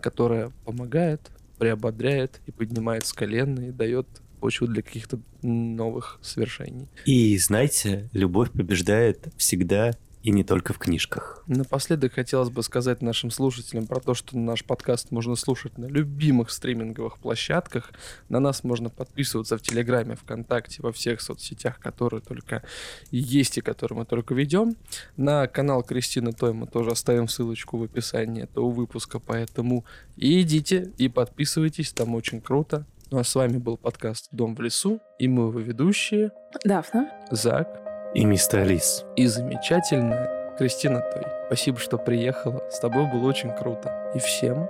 которая помогает, приободряет и поднимает с колен и дает почву для каких-то новых свершений. И знаете, любовь побеждает всегда и не только в книжках. Напоследок хотелось бы сказать нашим слушателям про то, что наш подкаст можно слушать на любимых стриминговых площадках. На нас можно подписываться в Телеграме, ВКонтакте, во всех соцсетях, которые только есть и которые мы только ведем. На канал Кристины Той мы тоже оставим ссылочку в описании этого выпуска, поэтому идите и подписывайтесь, там очень круто. Ну а с вами был подкаст «Дом в лесу» и мы его ведущие Дафна, Зак и мистер Лис. И замечательная Кристина Той. Спасибо, что приехала. С тобой было очень круто. И всем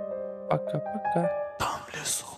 пока-пока. Там в лесу.